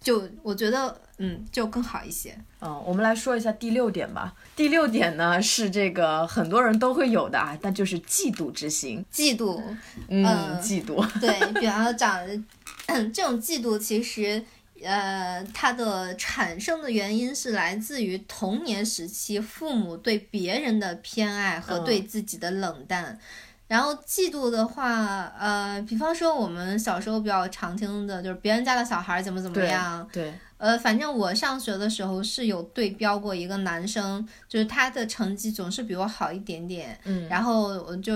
就我觉得。嗯，就更好一些。嗯，我们来说一下第六点吧。第六点呢是这个很多人都会有的啊，但就是嫉妒之心。嫉妒，嗯，嫉妒。对，比方说长，这种嫉妒其实，呃，它的产生的原因是来自于童年时期父母对别人的偏爱和对自己的冷淡。然后嫉妒的话，呃，比方说我们小时候比较常听的就是别人家的小孩怎么怎么样。对。呃，反正我上学的时候是有对标过一个男生，就是他的成绩总是比我好一点点，嗯，然后我就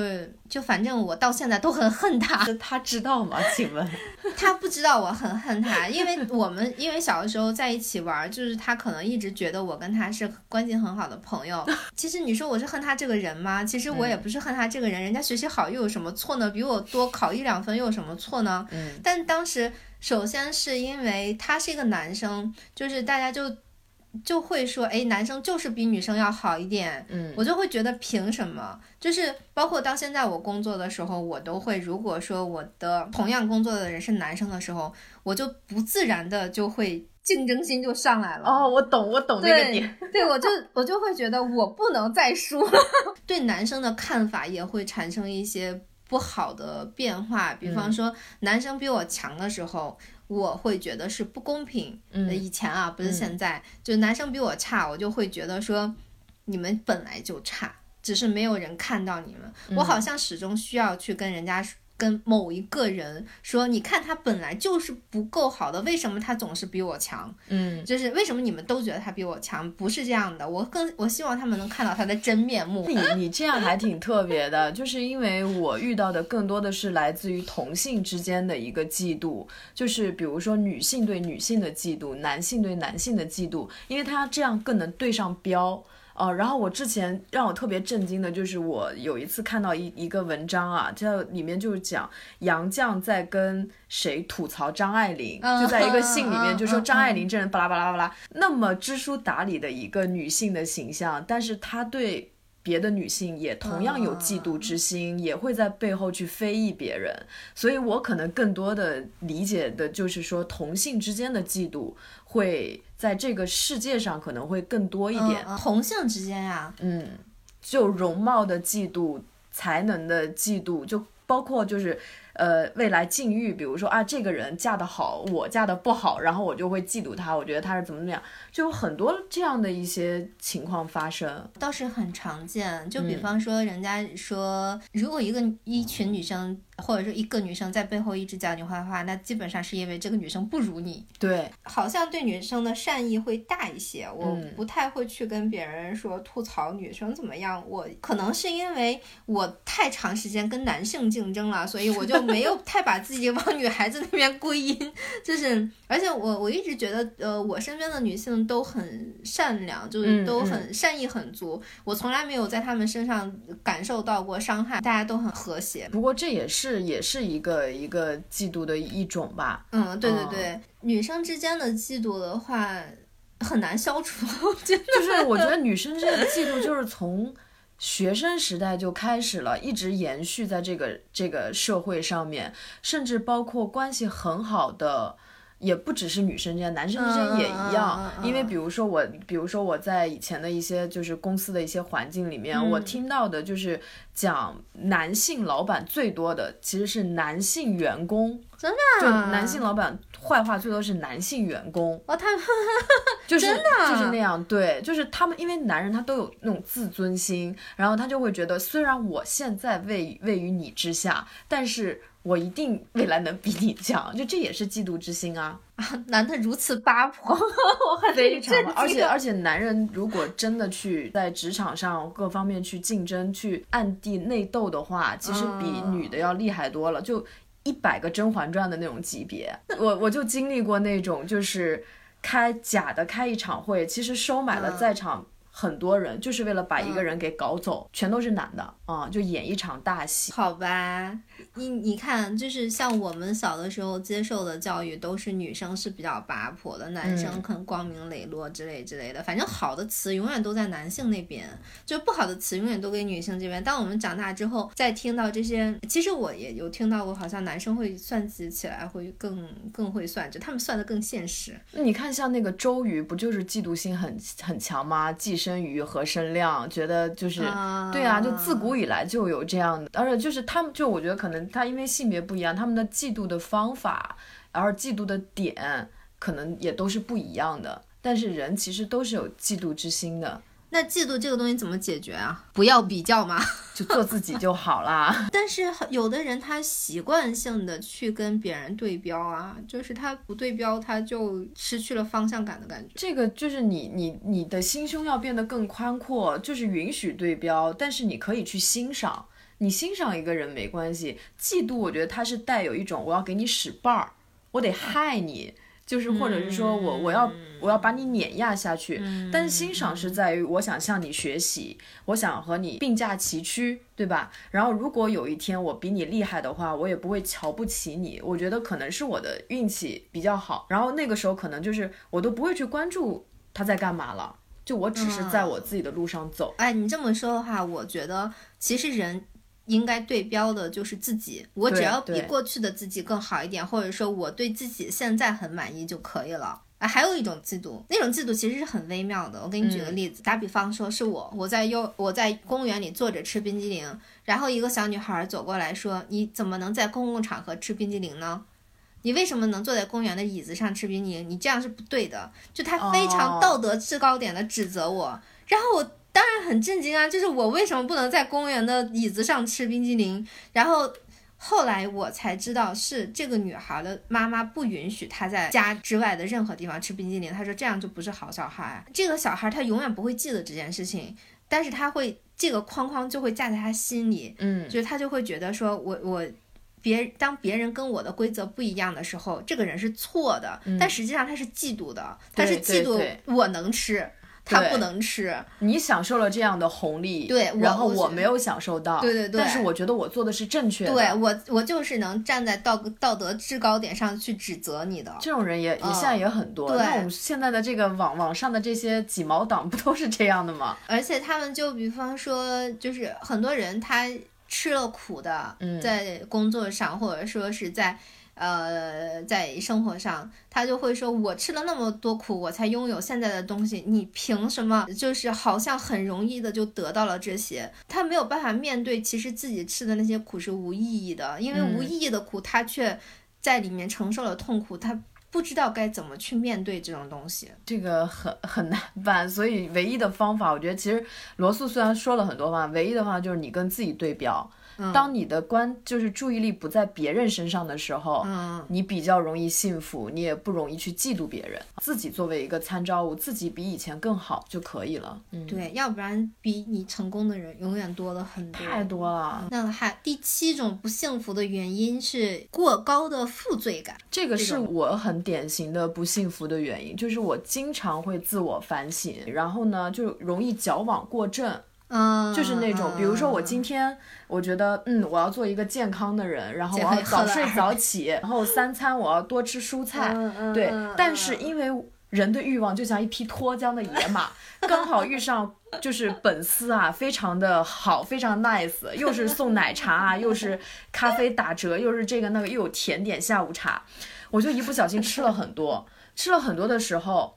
就反正我到现在都很恨他。他知道吗？请问？他不知道我很恨他，因为我们因为小的时候在一起玩，就是他可能一直觉得我跟他是关系很好的朋友。其实你说我是恨他这个人吗？其实我也不是恨他这个人，人家学习好又有什么错呢？比我多考一两分又有什么错呢？嗯，但当时。首先是因为他是一个男生，就是大家就就会说，哎，男生就是比女生要好一点。嗯，我就会觉得凭什么？就是包括到现在我工作的时候，我都会，如果说我的同样工作的人是男生的时候，我就不自然的就会竞争心就上来了。哦，我懂，我懂那个点。对，我就我就会觉得我不能再输。对男生的看法也会产生一些。不好的变化，比方说男生比我强的时候，我会觉得是不公平。嗯，以前啊，不是现在，就男生比我差，我就会觉得说你们本来就差，只是没有人看到你们。我好像始终需要去跟人家。跟某一个人说，你看他本来就是不够好的，为什么他总是比我强？嗯，就是为什么你们都觉得他比我强？不是这样的，我更我希望他们能看到他的真面目。你你这样还挺特别的，就是因为我遇到的更多的是来自于同性之间的一个嫉妒，就是比如说女性对女性的嫉妒，男性对男性的嫉妒，因为他这样更能对上标。哦，然后我之前让我特别震惊的就是我有一次看到一一个文章啊，这里面就是讲杨绛在跟谁吐槽张爱玲，就在一个信里面就说张爱玲这人巴拉巴拉巴拉，那么知书达理的一个女性的形象，但是她对别的女性也同样有嫉妒之心，也会在背后去非议别人，所以我可能更多的理解的就是说同性之间的嫉妒会。在这个世界上可能会更多一点，同性之间呀，嗯，就容貌的嫉妒、才能的嫉妒，就包括就是。呃，未来境遇，比如说啊，这个人嫁得好，我嫁得不好，然后我就会嫉妒他，我觉得他是怎么怎么样，就有很多这样的一些情况发生，倒是很常见。就比方说，人家说，如果一个一群女生，或者说一个女生在背后一直讲你坏话，那基本上是因为这个女生不如你。对，好像对女生的善意会大一些，我不太会去跟别人说吐槽女生怎么样。我可能是因为我太长时间跟男性竞争了，所以我就。没有 太把自己往女孩子那边归因，就是，而且我我一直觉得，呃，我身边的女性都很善良，就是都很善意很足，我从来没有在他们身上感受到过伤害，大家都很和谐。不过这也是也是一个一个嫉妒的一种吧。嗯，对对对，女生之间的嫉妒的话很难消除，就是我觉得女生之间的嫉妒就是从。学生时代就开始了，一直延续在这个这个社会上面，甚至包括关系很好的，也不只是女生之间，男生之间也一样。因为比如说我，比如说我在以前的一些就是公司的一些环境里面，我听到的就是讲男性老板最多的其实是男性员工，真的，就男性老板。坏话最多是男性员工哦，他 就是真的就是那样，对，就是他们，因为男人他都有那种自尊心，然后他就会觉得，虽然我现在位位于你之下，但是我一定未来能比你强，就这也是嫉妒之心啊！啊，男的如此八婆，我很非常，而且而且男人如果真的去在职场上各方面去竞争，去暗地内斗的话，其实比女的要厉害多了，就。一百个《甄嬛传》的那种级别，我我就经历过那种，就是开假的开一场会，其实收买了在场很多人就是为了把一个人给搞走，全都是男的啊，就演一场大戏。好吧，你你看，就是像我们小的时候接受的教育，都是女生是比较八婆的，男生可能光明磊落之类之类的。反正好的词永远都在男性那边，就不好的词永远都给女性这边。当我们长大之后，再听到这些，其实我也有听到过，好像男生会算计起来会更更会算，就他们算的更现实。那你看，像那个周瑜，不就是嫉妒心很很强吗？寄生。生瑜和生亮觉得就是对啊，就自古以来就有这样的，而且就是他们就我觉得可能他因为性别不一样，他们的嫉妒的方法，然后嫉妒的点可能也都是不一样的。但是人其实都是有嫉妒之心的。那嫉妒这个东西怎么解决啊？不要比较嘛？就做自己就好啦。但是有的人他习惯性的去跟别人对标啊，就是他不对标，他就失去了方向感的感觉。这个就是你你你的心胸要变得更宽阔，就是允许对标，但是你可以去欣赏。你欣赏一个人没关系，嫉妒我觉得它是带有一种我要给你使绊儿，我得害你。就是，或者是说我我要我要把你碾压下去，但是欣赏是在于我想向你学习，我想和你并驾齐驱，对吧？然后如果有一天我比你厉害的话，我也不会瞧不起你。我觉得可能是我的运气比较好，然后那个时候可能就是我都不会去关注他在干嘛了，就我只是在我自己的路上走。哎，你这么说的话，我觉得其实人。应该对标的就是自己，我只要比过去的自己更好一点，或者说我对自己现在很满意就可以了。啊，还有一种嫉妒，那种嫉妒其实是很微妙的。我给你举个例子，打比方说是我，我在幼我在公园里坐着吃冰激凌，然后一个小女孩走过来说：“你怎么能在公共场合吃冰激凌呢？你为什么能坐在公园的椅子上吃冰激凌？你这样是不对的。”就她非常道德制高点的指责我，然后我。当然很震惊啊！就是我为什么不能在公园的椅子上吃冰激凌？然后后来我才知道，是这个女孩的妈妈不允许她在家之外的任何地方吃冰激凌。她说这样就不是好小孩。这个小孩他永远不会记得这件事情，但是他会这个框框就会架在他心里，嗯，就是他就会觉得说我我别当别人跟我的规则不一样的时候，这个人是错的。但实际上他是嫉妒的，他是嫉妒我能吃。他不能吃，你享受了这样的红利，对，然后我没有享受到，对对对。但是我觉得我做的是正确的，对我我就是能站在道道德制高点上去指责你的。这种人也也现在也很多，那我们现在的这个网网上的这些几毛党不都是这样的吗？而且他们就比方说，就是很多人他吃了苦的，在工作上或者说是在。呃，在生活上，他就会说：“我吃了那么多苦，我才拥有现在的东西，你凭什么？就是好像很容易的就得到了这些。”他没有办法面对，其实自己吃的那些苦是无意义的，因为无意义的苦，他却在里面承受了痛苦，他不知道该怎么去面对这种东西，这个很很难办。所以，唯一的方法，我觉得其实罗素虽然说了很多话，唯一的话就是你跟自己对标。当你的关就是注意力不在别人身上的时候，嗯，你比较容易幸福，你也不容易去嫉妒别人。自己作为一个参照物，自己比以前更好就可以了。嗯，对，要不然比你成功的人永远多了很多，太多了。那还第七种不幸福的原因是过高的负罪感，这个是我很典型的不幸福的原因，就是我经常会自我反省，然后呢就容易矫枉过正。嗯，就是那种，比如说我今天我觉得，嗯，我要做一个健康的人，然后我要早睡早起，然后三餐我要多吃蔬菜，对。但是因为人的欲望就像一匹脱缰的野马，刚好遇上就是本司啊，非常的好，非常 nice，又是送奶茶啊，又是咖啡打折，又是这个那个，又有甜点下午茶，我就一不小心吃了很多，吃了很多的时候。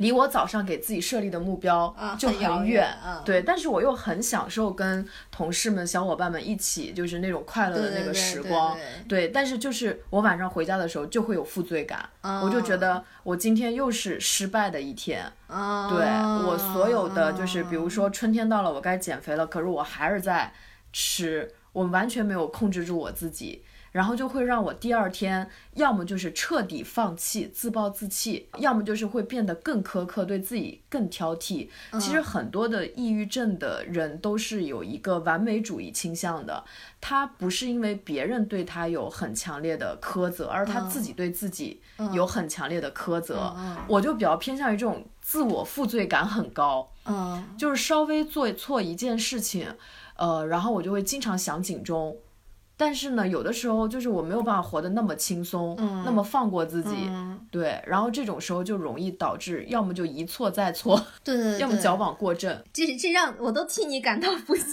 离我早上给自己设立的目标就很远，对，但是我又很享受跟同事们、小伙伴们一起，就是那种快乐的那个时光，对。但是就是我晚上回家的时候就会有负罪感，我就觉得我今天又是失败的一天，对我所有的就是比如说春天到了，我该减肥了，可是我还是在吃，我完全没有控制住我自己。然后就会让我第二天要么就是彻底放弃、自暴自弃，要么就是会变得更苛刻，对自己更挑剔。其实很多的抑郁症的人都是有一个完美主义倾向的，他不是因为别人对他有很强烈的苛责，而是他自己对自己有很强烈的苛责。我就比较偏向于这种自我负罪感很高，嗯，就是稍微做错一件事情，呃，然后我就会经常想警钟。但是呢，有的时候就是我没有办法活得那么轻松，那么放过自己，对，然后这种时候就容易导致，要么就一错再错，对对，要么矫枉过正，这这让我都替你感到不幸。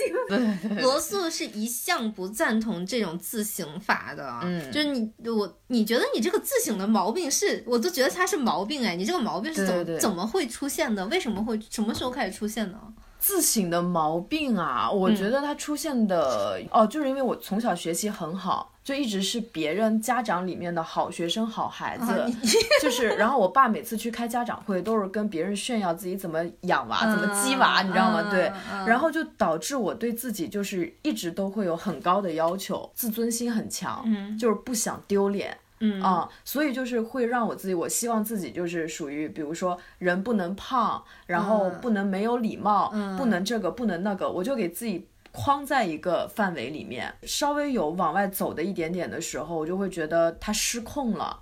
罗素是一向不赞同这种自省法的，嗯，就是你我你觉得你这个自省的毛病是，我都觉得它是毛病哎，你这个毛病是怎么怎么会出现的？为什么会什么时候开始出现呢？自省的毛病啊，我觉得它出现的哦，就是因为我从小学习很好，就一直是别人家长里面的好学生、好孩子，就是。然后我爸每次去开家长会，都是跟别人炫耀自己怎么养娃、怎么鸡娃，你知道吗？对。然后就导致我对自己就是一直都会有很高的要求，自尊心很强，就是不想丢脸。嗯。啊，所以就是会让我自己，我希望自己就是属于，比如说人不能胖，然后不能没有礼貌，不能这个不能那个，我就给自己框在一个范围里面，稍微有往外走的一点点的时候，我就会觉得他失控了，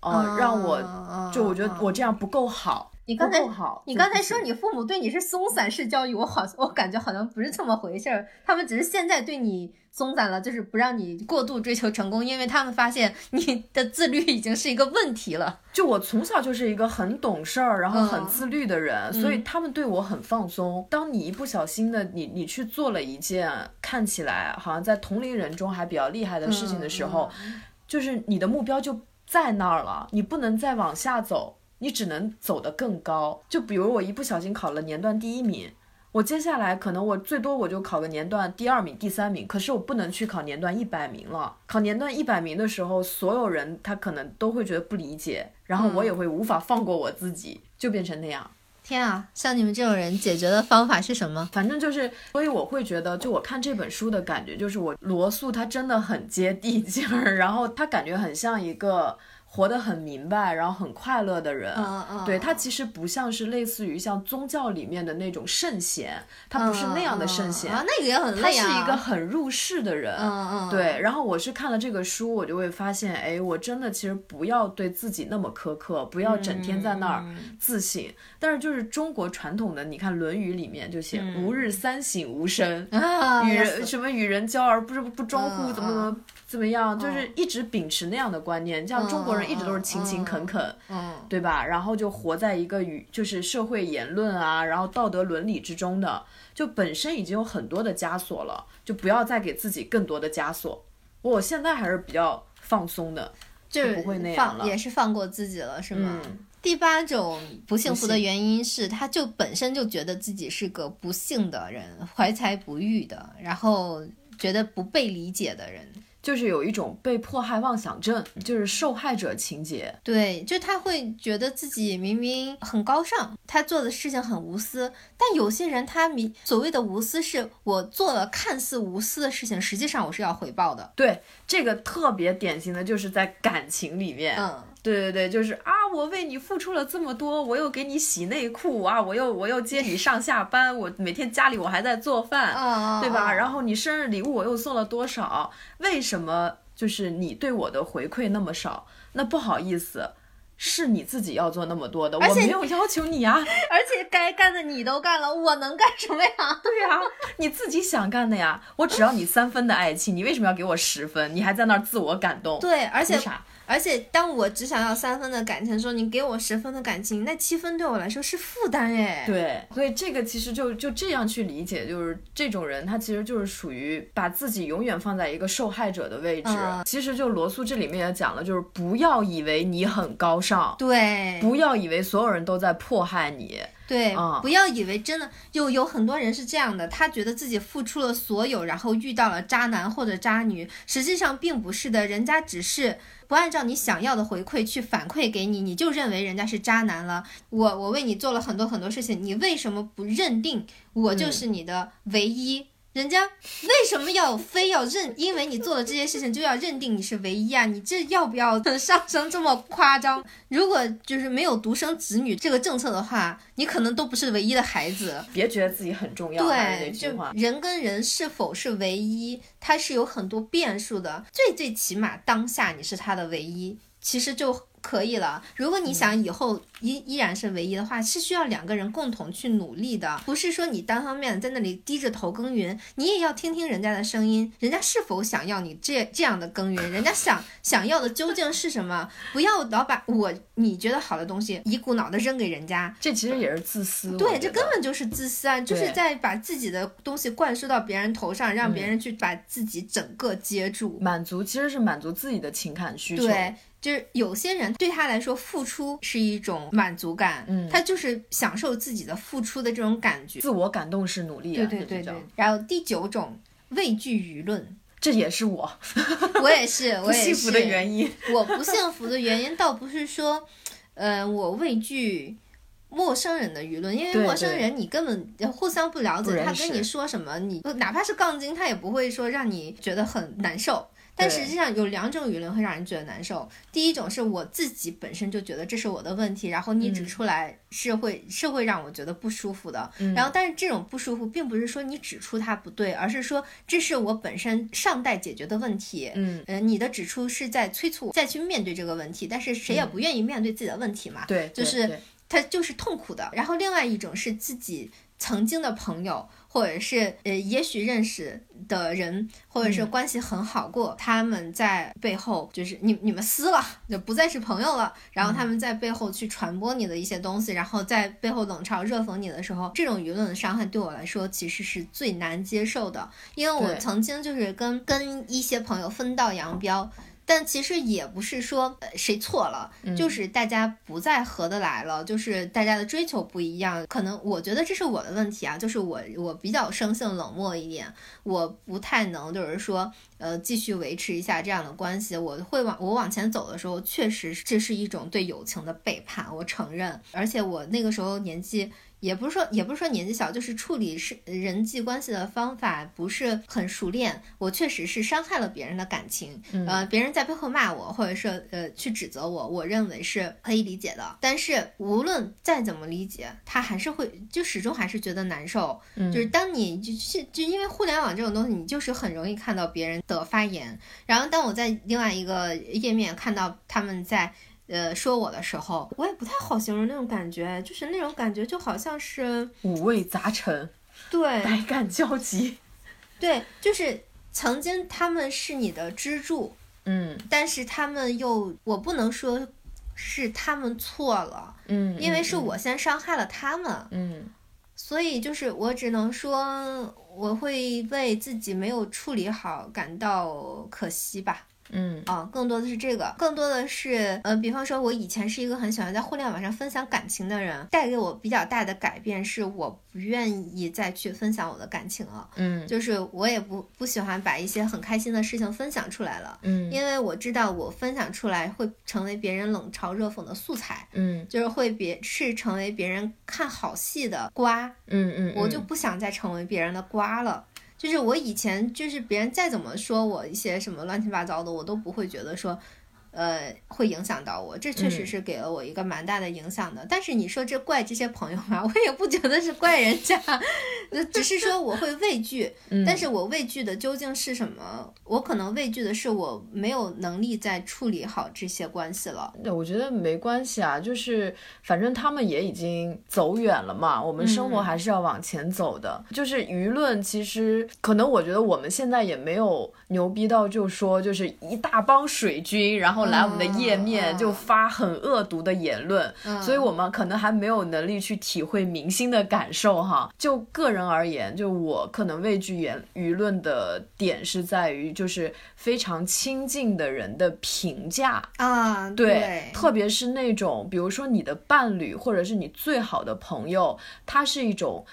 呃，让我就我觉得我这样不够好。你刚才好，你刚才说你父母对你是松散式教育，我好我感觉好像不是这么回事儿，他们只是现在对你。松散了，就是不让你过度追求成功，因为他们发现你 的自律已经是一个问题了。就我从小就是一个很懂事儿，然后很自律的人，所以他们对我很放松。当你一不小心的，你你去做了一件看起来好像在同龄人中还比较厉害的事情的时候，就是你的目标就在那儿了，你不能再往下走，你只能走得更高。就比如我一不小心考了年段第一名。我接下来可能我最多我就考个年段第二名、第三名，可是我不能去考年段一百名了。考年段一百名的时候，所有人他可能都会觉得不理解，然后我也会无法放过我自己，就变成那样。天啊，像你们这种人解决的方法是什么？反正就是，所以我会觉得，就我看这本书的感觉，就是我罗素他真的很接地气儿，然后他感觉很像一个。活得很明白，然后很快乐的人，对他其实不像是类似于像宗教里面的那种圣贤，他不是那样的圣贤，那个也很累他是一个很入世的人，嗯嗯，对。然后我是看了这个书，我就会发现，哎，我真的其实不要对自己那么苛刻，不要整天在那儿自省。但是就是中国传统的，你看《论语》里面就写“吾日三省吾身”，与人什么与人交而不是不忠乎？怎么怎么。怎么样？就是一直秉持那样的观念，像中国人一直都是勤勤恳恳，嗯，对吧？然后就活在一个与就是社会言论啊，然后道德伦理之中的，就本身已经有很多的枷锁了，就不要再给自己更多的枷锁。我现在还是比较放松的，就不会那样了，也是放过自己了，是吗？第八种不幸福的原因是，他就本身就觉得自己是个不幸的人，怀才不遇的，然后觉得不被理解的人。就是有一种被迫害妄想症，就是受害者情节。对，就他会觉得自己明明很高尚，他做的事情很无私，但有些人他明所谓的无私，是我做了看似无私的事情，实际上我是要回报的。对，这个特别典型的就是在感情里面。嗯。对对对，就是啊，我为你付出了这么多，我又给你洗内裤啊，我又我又接你上下班，我每天家里我还在做饭，对吧？然后你生日礼物我又送了多少？为什么就是你对我的回馈那么少？那不好意思，是你自己要做那么多的，我没有要求你啊。而且该干的你都干了，我能干什么呀？对呀，你自己想干的呀。我只要你三分的爱情，你为什么要给我十分？你还在那儿自我感动？对，而且啥？而且，当我只想要三分的感情的时候，你给我十分的感情，那七分对我来说是负担哎。对，所以这个其实就就这样去理解，就是这种人他其实就是属于把自己永远放在一个受害者的位置。其实就罗素这里面也讲了，就是不要以为你很高尚，对，不要以为所有人都在迫害你。对，不要以为真的有有很多人是这样的，他觉得自己付出了所有，然后遇到了渣男或者渣女，实际上并不是的，人家只是不按照你想要的回馈去反馈给你，你就认为人家是渣男了。我我为你做了很多很多事情，你为什么不认定我就是你的唯一？人家为什么要非要认？因为你做了这些事情就要认定你是唯一啊？你这要不要 上升这么夸张？如果就是没有独生子女这个政策的话，你可能都不是唯一的孩子。别觉得自己很重要。对，就人跟人是否是唯一，它是有很多变数的。最最起码当下你是他的唯一，其实就。可以了。如果你想以后依依然是唯一的话，是需要两个人共同去努力的，不是说你单方面在那里低着头耕耘。你也要听听人家的声音，人家是否想要你这这样的耕耘？人家想想要的究竟是什么？不要老把我你觉得好的东西一股脑的扔给人家，这其实也是自私。对，这根本就是自私啊！就是在把自己的东西灌输到别人头上，让别人去把自己整个接住。满足其实是满足自己的情感需求。对。就是有些人对他来说，付出是一种满足感，嗯，他就是享受自己的付出的这种感觉，自我感动是努力。对对对对。然后第九种，畏惧舆论，这也是我，我也是，我也是。幸福的原因，我不幸福的原因倒不是说，呃，我畏惧陌生人的舆论，因为陌生人你根本互相不了解，他跟你说什么，你哪怕是杠精，他也不会说让你觉得很难受。但实际上有两种舆论会让人觉得难受。第一种是我自己本身就觉得这是我的问题，然后你指出来是会是会让我觉得不舒服的。然后，但是这种不舒服并不是说你指出它不对，而是说这是我本身尚待解决的问题。嗯，呃，你的指出是在催促我再去面对这个问题，但是谁也不愿意面对自己的问题嘛。对，就是他就是痛苦的。然后，另外一种是自己曾经的朋友。或者是呃，也许认识的人，或者是关系很好过，他们在背后就是你你们撕了，就不再是朋友了。然后他们在背后去传播你的一些东西，然后在背后冷嘲热讽你的时候，这种舆论的伤害对我来说其实是最难接受的，因为我曾经就是跟跟一些朋友分道扬镳。但其实也不是说谁错了，就是大家不再合得来了，就是大家的追求不一样。可能我觉得这是我的问题啊，就是我我比较生性冷漠一点，我不太能就是说呃继续维持一下这样的关系。我会往我往前走的时候，确实这是一种对友情的背叛，我承认。而且我那个时候年纪。也不是说，也不是说年纪小，就是处理是人际关系的方法不是很熟练。我确实是伤害了别人的感情，呃，别人在背后骂我，或者是呃去指责我，我认为是可以理解的。但是无论再怎么理解，他还是会就始终还是觉得难受。就是当你就是就因为互联网这种东西，你就是很容易看到别人的发言。然后当我在另外一个页面看到他们在。呃，说我的时候，我也不太好形容那种感觉，就是那种感觉就好像是五味杂陈，对，百感交集，对，就是曾经他们是你的支柱，嗯，但是他们又，我不能说是他们错了，嗯，因为是我先伤害了他们，嗯，所以就是我只能说，我会为自己没有处理好感到可惜吧。嗯啊，更多的是这个，更多的是，呃，比方说，我以前是一个很喜欢在互联网上分享感情的人，带给我比较大的改变是，我不愿意再去分享我的感情了。嗯，就是我也不不喜欢把一些很开心的事情分享出来了。嗯，因为我知道我分享出来会成为别人冷嘲热讽的素材。嗯，就是会别是成为别人看好戏的瓜。嗯嗯，我就不想再成为别人的瓜了。就是我以前就是别人再怎么说我一些什么乱七八糟的，我都不会觉得说。呃，会影响到我，这确实是给了我一个蛮大的影响的。但是你说这怪这些朋友吗，我也不觉得是怪人家，那只是说我会畏惧。但是我畏惧的究竟是什么？我可能畏惧的是我没有能力再处理好这些关系了。对，我觉得没关系啊，就是反正他们也已经走远了嘛，我们生活还是要往前走的。就是舆论，其实可能我觉得我们现在也没有牛逼到就说就是一大帮水军，然后。来我们的页面就发很恶毒的言论，所以我们可能还没有能力去体会明星的感受哈。就个人而言，就我可能畏惧言舆论的点是在于，就是非常亲近的人的评价啊，对，特别是那种比如说你的伴侣或者是你最好的朋友，他是一种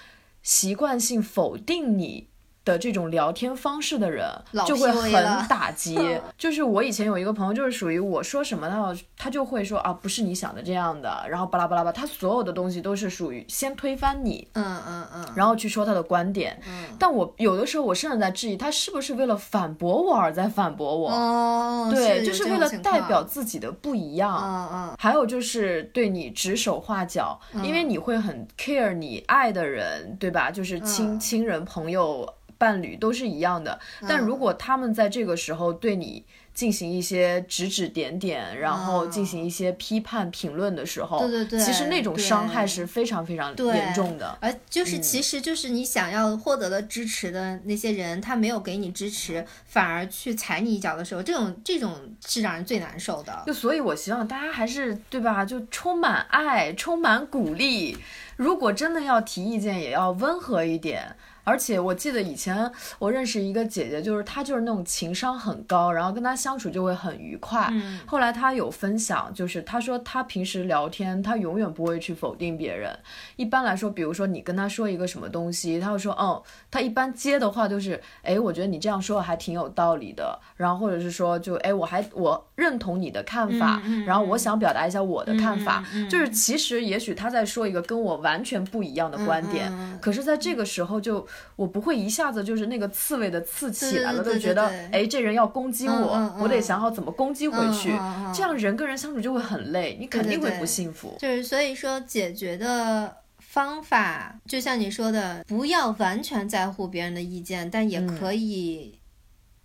习惯性否定你。的这种聊天方式的人，就会很 打击。就是我以前有一个朋友，就是属于我说什么他他就会说啊，不是你想的这样的，然后巴拉巴拉吧，他所有的东西都是属于先推翻你，嗯嗯嗯，然后去说他的观点。嗯，但我有的时候我甚至在质疑他是不是为了反驳我而在反驳我。哦，对，就是为了代表自己的不一样。嗯嗯，还有就是对你指手画脚，因为你会很 care 你爱的人，对吧？就是亲亲人、朋友。伴侣都是一样的，但如果他们在这个时候对你进行一些指指点点，然后进行一些批判评论的时候，对对对，其实那种伤害是非常非常严重的。而就是其实就是你想要获得的支持的那些人，他没有给你支持，反而去踩你一脚的时候，这种这种是让人最难受的。就所以，我希望大家还是对吧？就充满爱，充满鼓励。如果真的要提意见，也要温和一点。而且我记得以前我认识一个姐姐，就是她就是那种情商很高，然后跟她相处就会很愉快。嗯。后来她有分享，就是她说她平时聊天，她永远不会去否定别人。一般来说，比如说你跟她说一个什么东西，她会说，嗯，她一般接的话都是，哎，我觉得你这样说还挺有道理的。然后或者是说，就哎，我还我认同你的看法，然后我想表达一下我的看法。就是其实也许他在说一个跟我完全不一样的观点，可是在这个时候就。我不会一下子就是那个刺猬的刺起来了，就觉得哎，这人要攻击我，我得想好怎么攻击回去。这样人跟人相处就会很累，你肯定会不幸福。就是所以说解决的方法，就像你说的，不要完全在乎别人的意见，但也可以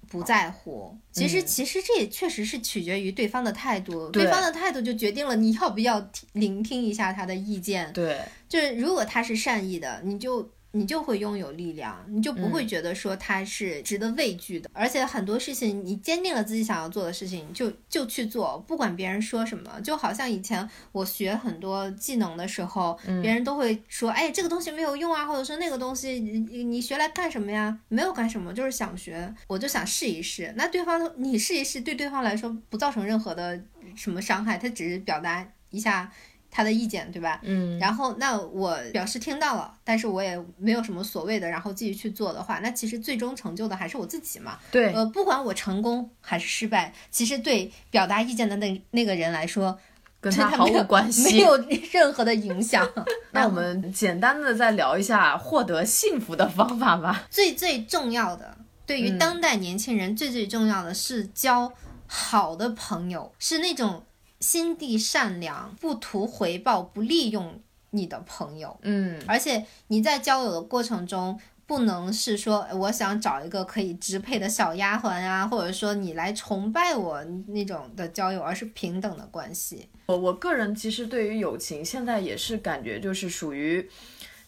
不在乎。其实其实这也确实是取决于对方的态度，对方的态度就决定了你要不要聆听一下他的意见。对，就是如果他是善意的，你就。你就会拥有力量，你就不会觉得说它是值得畏惧的。而且很多事情，你坚定了自己想要做的事情，就就去做，不管别人说什么。就好像以前我学很多技能的时候，别人都会说：“哎，这个东西没有用啊，或者说那个东西你你学来干什么呀？没有干什么，就是想学，我就想试一试。”那对方你试一试，对对方来说不造成任何的什么伤害，他只是表达一下。他的意见对吧？嗯，然后那我表示听到了，但是我也没有什么所谓的，然后继续去做的话，那其实最终成就的还是我自己嘛。对，呃，不管我成功还是失败，其实对表达意见的那那个人来说，跟他毫无关系，没有任何的影响。那我们简单的再聊一下获得幸福的方法吧。最最重要的，对于当代年轻人最最重要的是交好的朋友，是那种。心地善良、不图回报、不利用你的朋友，嗯，而且你在交友的过程中，不能是说我想找一个可以支配的小丫鬟啊，或者说你来崇拜我那种的交友，而是平等的关系。我我个人其实对于友情，现在也是感觉就是属于，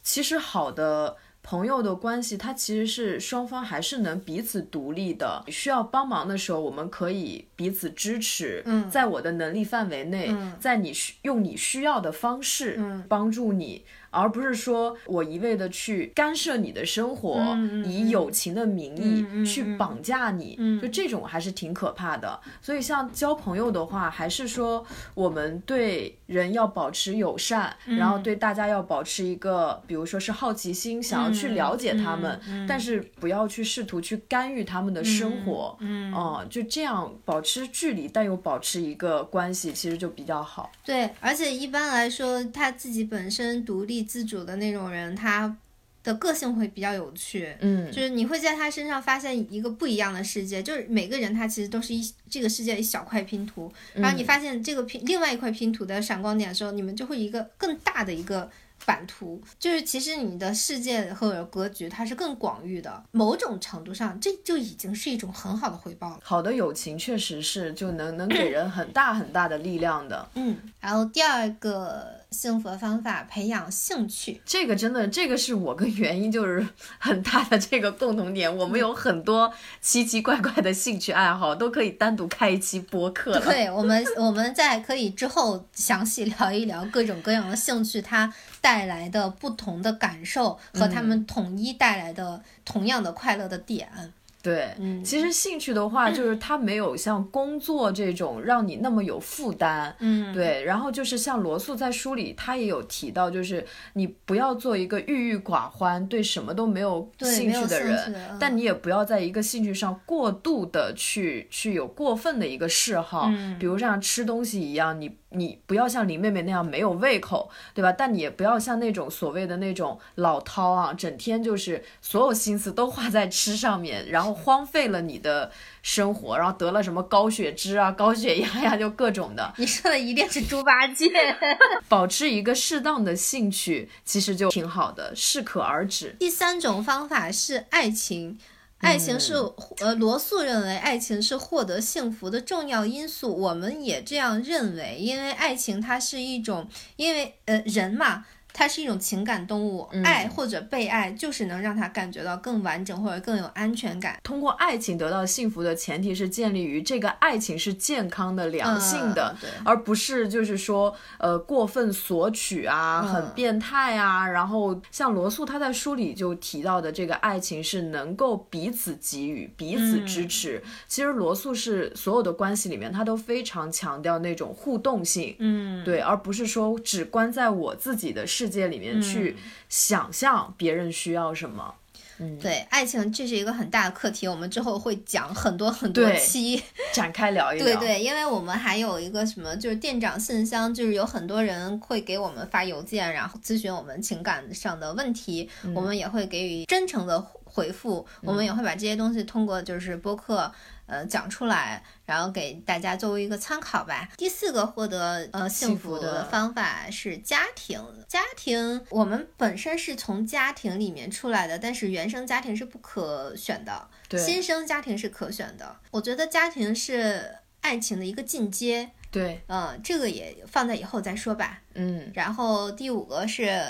其实好的。朋友的关系，它其实是双方还是能彼此独立的。需要帮忙的时候，我们可以彼此支持。嗯，在我的能力范围内，在你需用你需要的方式帮助你。而不是说我一味的去干涉你的生活，以友情的名义去绑架你，就这种还是挺可怕的。所以像交朋友的话，还是说我们对人要保持友善，然后对大家要保持一个，比如说是好奇心，想要去了解他们，但是不要去试图去干预他们的生活。嗯，就这样保持距离，但又保持一个关系，其实就比较好。对，而且一般来说，他自己本身独立。自主的那种人，他的个性会比较有趣，嗯，就是你会在他身上发现一个不一样的世界。就是每个人他其实都是一这个世界一小块拼图，然后你发现这个拼另外一块拼图的闪光点的时候，你们就会一个更大的一个。版图就是其实你的世界和格局它是更广域的，某种程度上这就已经是一种很好的回报了。好的友情确实是就能能给人很大很大的力量的。嗯，然后第二个幸福的方法，培养兴趣。这个真的，这个是我跟原因就是很大的这个共同点，我们有很多奇奇怪怪的兴趣爱好，都可以单独开一期播客。对，我们我们在可以之后详细聊一聊各种各样的兴趣，它。带来的不同的感受和他们统一带来的同样的快乐的点，对，其实兴趣的话，就是它没有像工作这种让你那么有负担。嗯，对。然后就是像罗素在书里，他也有提到，就是你不要做一个郁郁寡欢、对什么都没有兴趣的人，但你也不要在一个兴趣上过度的去去有过分的一个嗜好。嗯，比如像吃东西一样，你你不要像林妹妹那样没有胃口，对吧？但你也不要像那种所谓的那种老饕啊，整天就是所有心思都花在吃上面，然后。荒废了你的生活，然后得了什么高血脂啊、高血压呀，就各种的。你说的一定是猪八戒。保持一个适当的兴趣，其实就挺好的，适可而止。第三种方法是爱情，爱情是呃，罗素认为爱情是获得幸福的重要因素，我们也这样认为，因为爱情它是一种，因为呃人嘛。它是一种情感动物，爱或者被爱就是能让他感觉到更完整或者更有安全感。通过爱情得到幸福的前提是建立于这个爱情是健康的、良性的，而不是就是说呃过分索取啊、很变态啊。然后像罗素他在书里就提到的这个爱情是能够彼此给予、彼此支持。其实罗素是所有的关系里面他都非常强调那种互动性，嗯，对，而不是说只关在我自己的。世界里面去想象别人需要什么，嗯，对，爱情这是一个很大的课题，我们之后会讲很多很多期。展开聊一聊。对对，因为我们还有一个什么，就是店长信箱，就是有很多人会给我们发邮件，然后咨询我们情感上的问题，我们也会给予真诚的回复，我们也会把这些东西通过就是播客。呃，讲出来，然后给大家作为一个参考吧。第四个获得呃幸福的方法是家庭。家庭，我们本身是从家庭里面出来的，但是原生家庭是不可选的，新生家庭是可选的。我觉得家庭是爱情的一个进阶。对，嗯，这个也放在以后再说吧。嗯，然后第五个是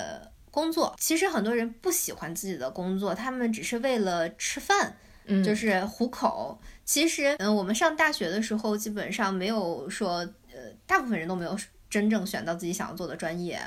工作。其实很多人不喜欢自己的工作，他们只是为了吃饭，嗯就是糊口。其实，嗯，我们上大学的时候，基本上没有说，呃，大部分人都没有真正选到自己想要做的专业，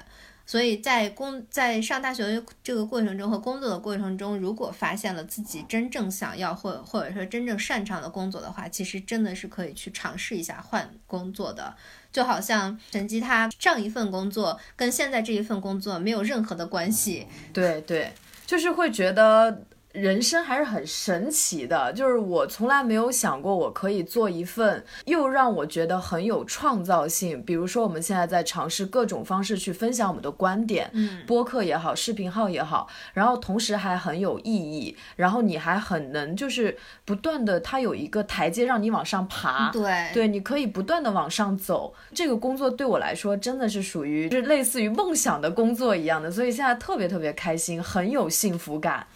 所以在工在上大学的这个过程中和工作的过程中，如果发现了自己真正想要或或者说真正擅长的工作的话，其实真的是可以去尝试一下换工作的。就好像陈吉他上一份工作跟现在这一份工作没有任何的关系。对对，就是会觉得。人生还是很神奇的，就是我从来没有想过我可以做一份又让我觉得很有创造性。比如说，我们现在在尝试各种方式去分享我们的观点，嗯，播客也好，视频号也好，然后同时还很有意义，然后你还很能就是不断的，它有一个台阶让你往上爬，对，对，你可以不断的往上走。这个工作对我来说真的是属于是类似于梦想的工作一样的，所以现在特别特别开心，很有幸福感。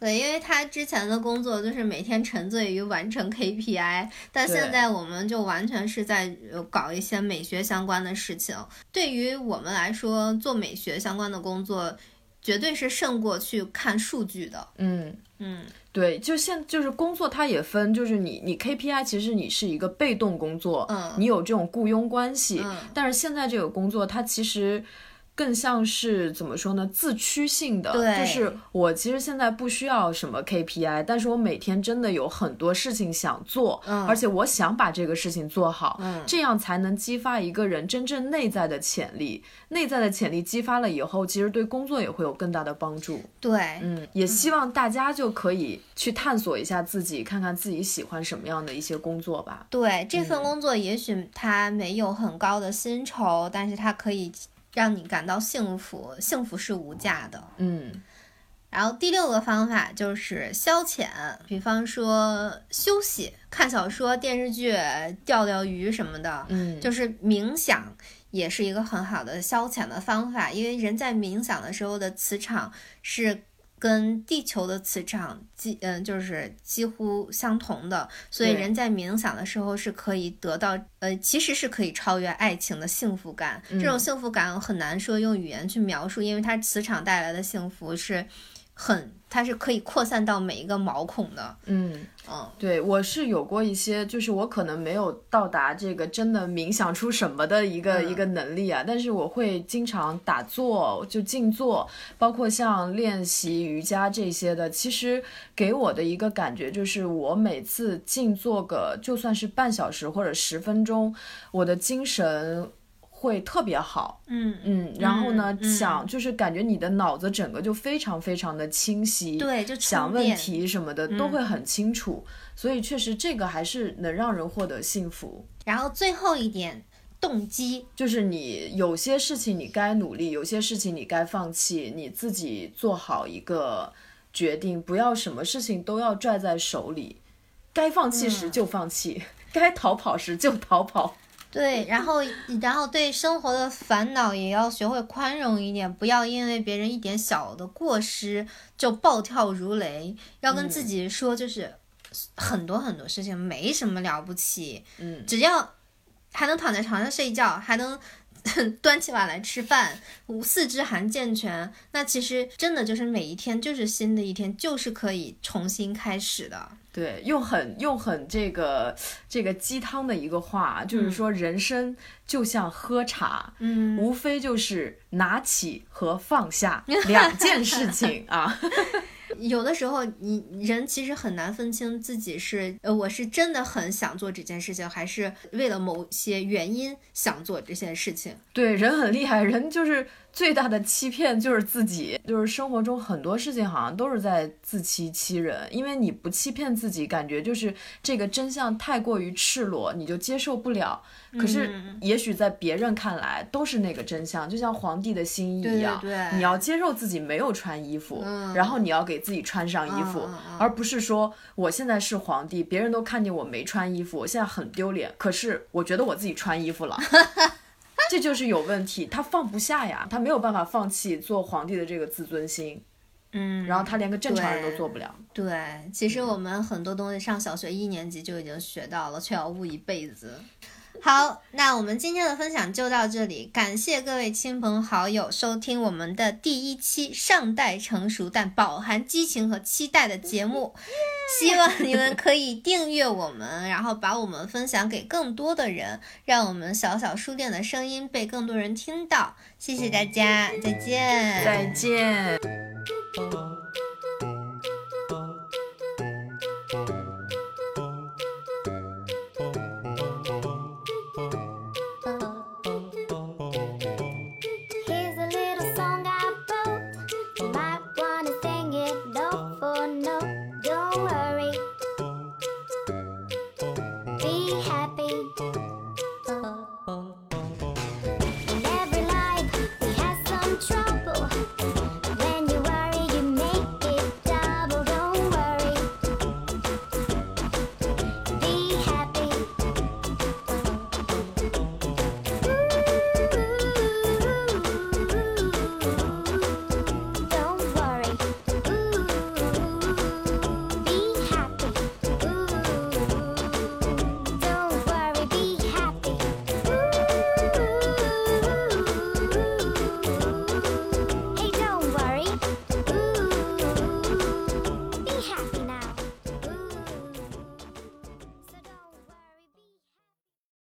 对，因为他之前的工作就是每天沉醉于完成 KPI，但现在我们就完全是在搞一些美学相关的事情。对于我们来说，做美学相关的工作，绝对是胜过去看数据的。嗯嗯，对，就现就是工作，它也分，就是你你 KPI，其实你是一个被动工作，嗯，你有这种雇佣关系，嗯，但是现在这个工作，它其实。更像是怎么说呢？自驱性的，就是我其实现在不需要什么 KPI，但是我每天真的有很多事情想做，嗯，而且我想把这个事情做好，嗯，这样才能激发一个人真正内在的潜力。内在的潜力激发了以后，其实对工作也会有更大的帮助。对，嗯，也希望大家就可以去探索一下自己，看看自己喜欢什么样的一些工作吧。对，这份工作也许它没有很高的薪酬，但是它可以。让你感到幸福，幸福是无价的。嗯，然后第六个方法就是消遣，比方说休息、看小说、电视剧、钓钓鱼什么的。嗯，就是冥想也是一个很好的消遣的方法，因为人在冥想的时候的磁场是。跟地球的磁场几嗯就是几乎相同的，所以人在冥想的时候是可以得到呃其实是可以超越爱情的幸福感。这种幸福感很难说用语言去描述，因为它磁场带来的幸福是很。它是可以扩散到每一个毛孔的，嗯嗯，对我是有过一些，就是我可能没有到达这个真的冥想出什么的一个一个能力啊，但是我会经常打坐，就静坐，包括像练习瑜伽这些的，其实给我的一个感觉就是，我每次静坐个就算是半小时或者十分钟，我的精神。会特别好，嗯嗯，然后呢，想就是感觉你的脑子整个就非常非常的清晰，对，就想问题什么的都会很清楚，所以确实这个还是能让人获得幸福。然后最后一点，动机就是你有些事情你该努力，有些事情你该放弃，你自己做好一个决定，不要什么事情都要拽在手里，该放弃时就放弃，该逃跑时就逃跑。对，然后，然后对生活的烦恼也要学会宽容一点，不要因为别人一点小的过失就暴跳如雷。要跟自己说，就是很多很多事情没什么了不起，嗯，只要还能躺在床上睡觉，还能 端起碗来吃饭，四肢还健全，那其实真的就是每一天就是新的一天，就是可以重新开始的。对，用很用很这个这个鸡汤的一个话，就是说人生就像喝茶，嗯，无非就是拿起和放下 两件事情啊。有的时候，你人其实很难分清自己是呃，我是真的很想做这件事情，还是为了某些原因想做这件事情。对，人很厉害，人就是。最大的欺骗就是自己，就是生活中很多事情好像都是在自欺欺人，因为你不欺骗自己，感觉就是这个真相太过于赤裸，你就接受不了。可是也许在别人看来都是那个真相，就像皇帝的新衣一样，你要接受自己没有穿衣服，然后你要给自己穿上衣服，而不是说我现在是皇帝，别人都看见我没穿衣服，我现在很丢脸。可是我觉得我自己穿衣服了。这就是有问题，他放不下呀，他没有办法放弃做皇帝的这个自尊心，嗯，然后他连个正常人都做不了。对，其实我们很多东西上小学一年级就已经学到了，却要悟一辈子。好，那我们今天的分享就到这里，感谢各位亲朋好友收听我们的第一期尚待成熟但饱含激情和期待的节目。希望你们可以订阅我们，然后把我们分享给更多的人，让我们小小书店的声音被更多人听到。谢谢大家，再见，再见。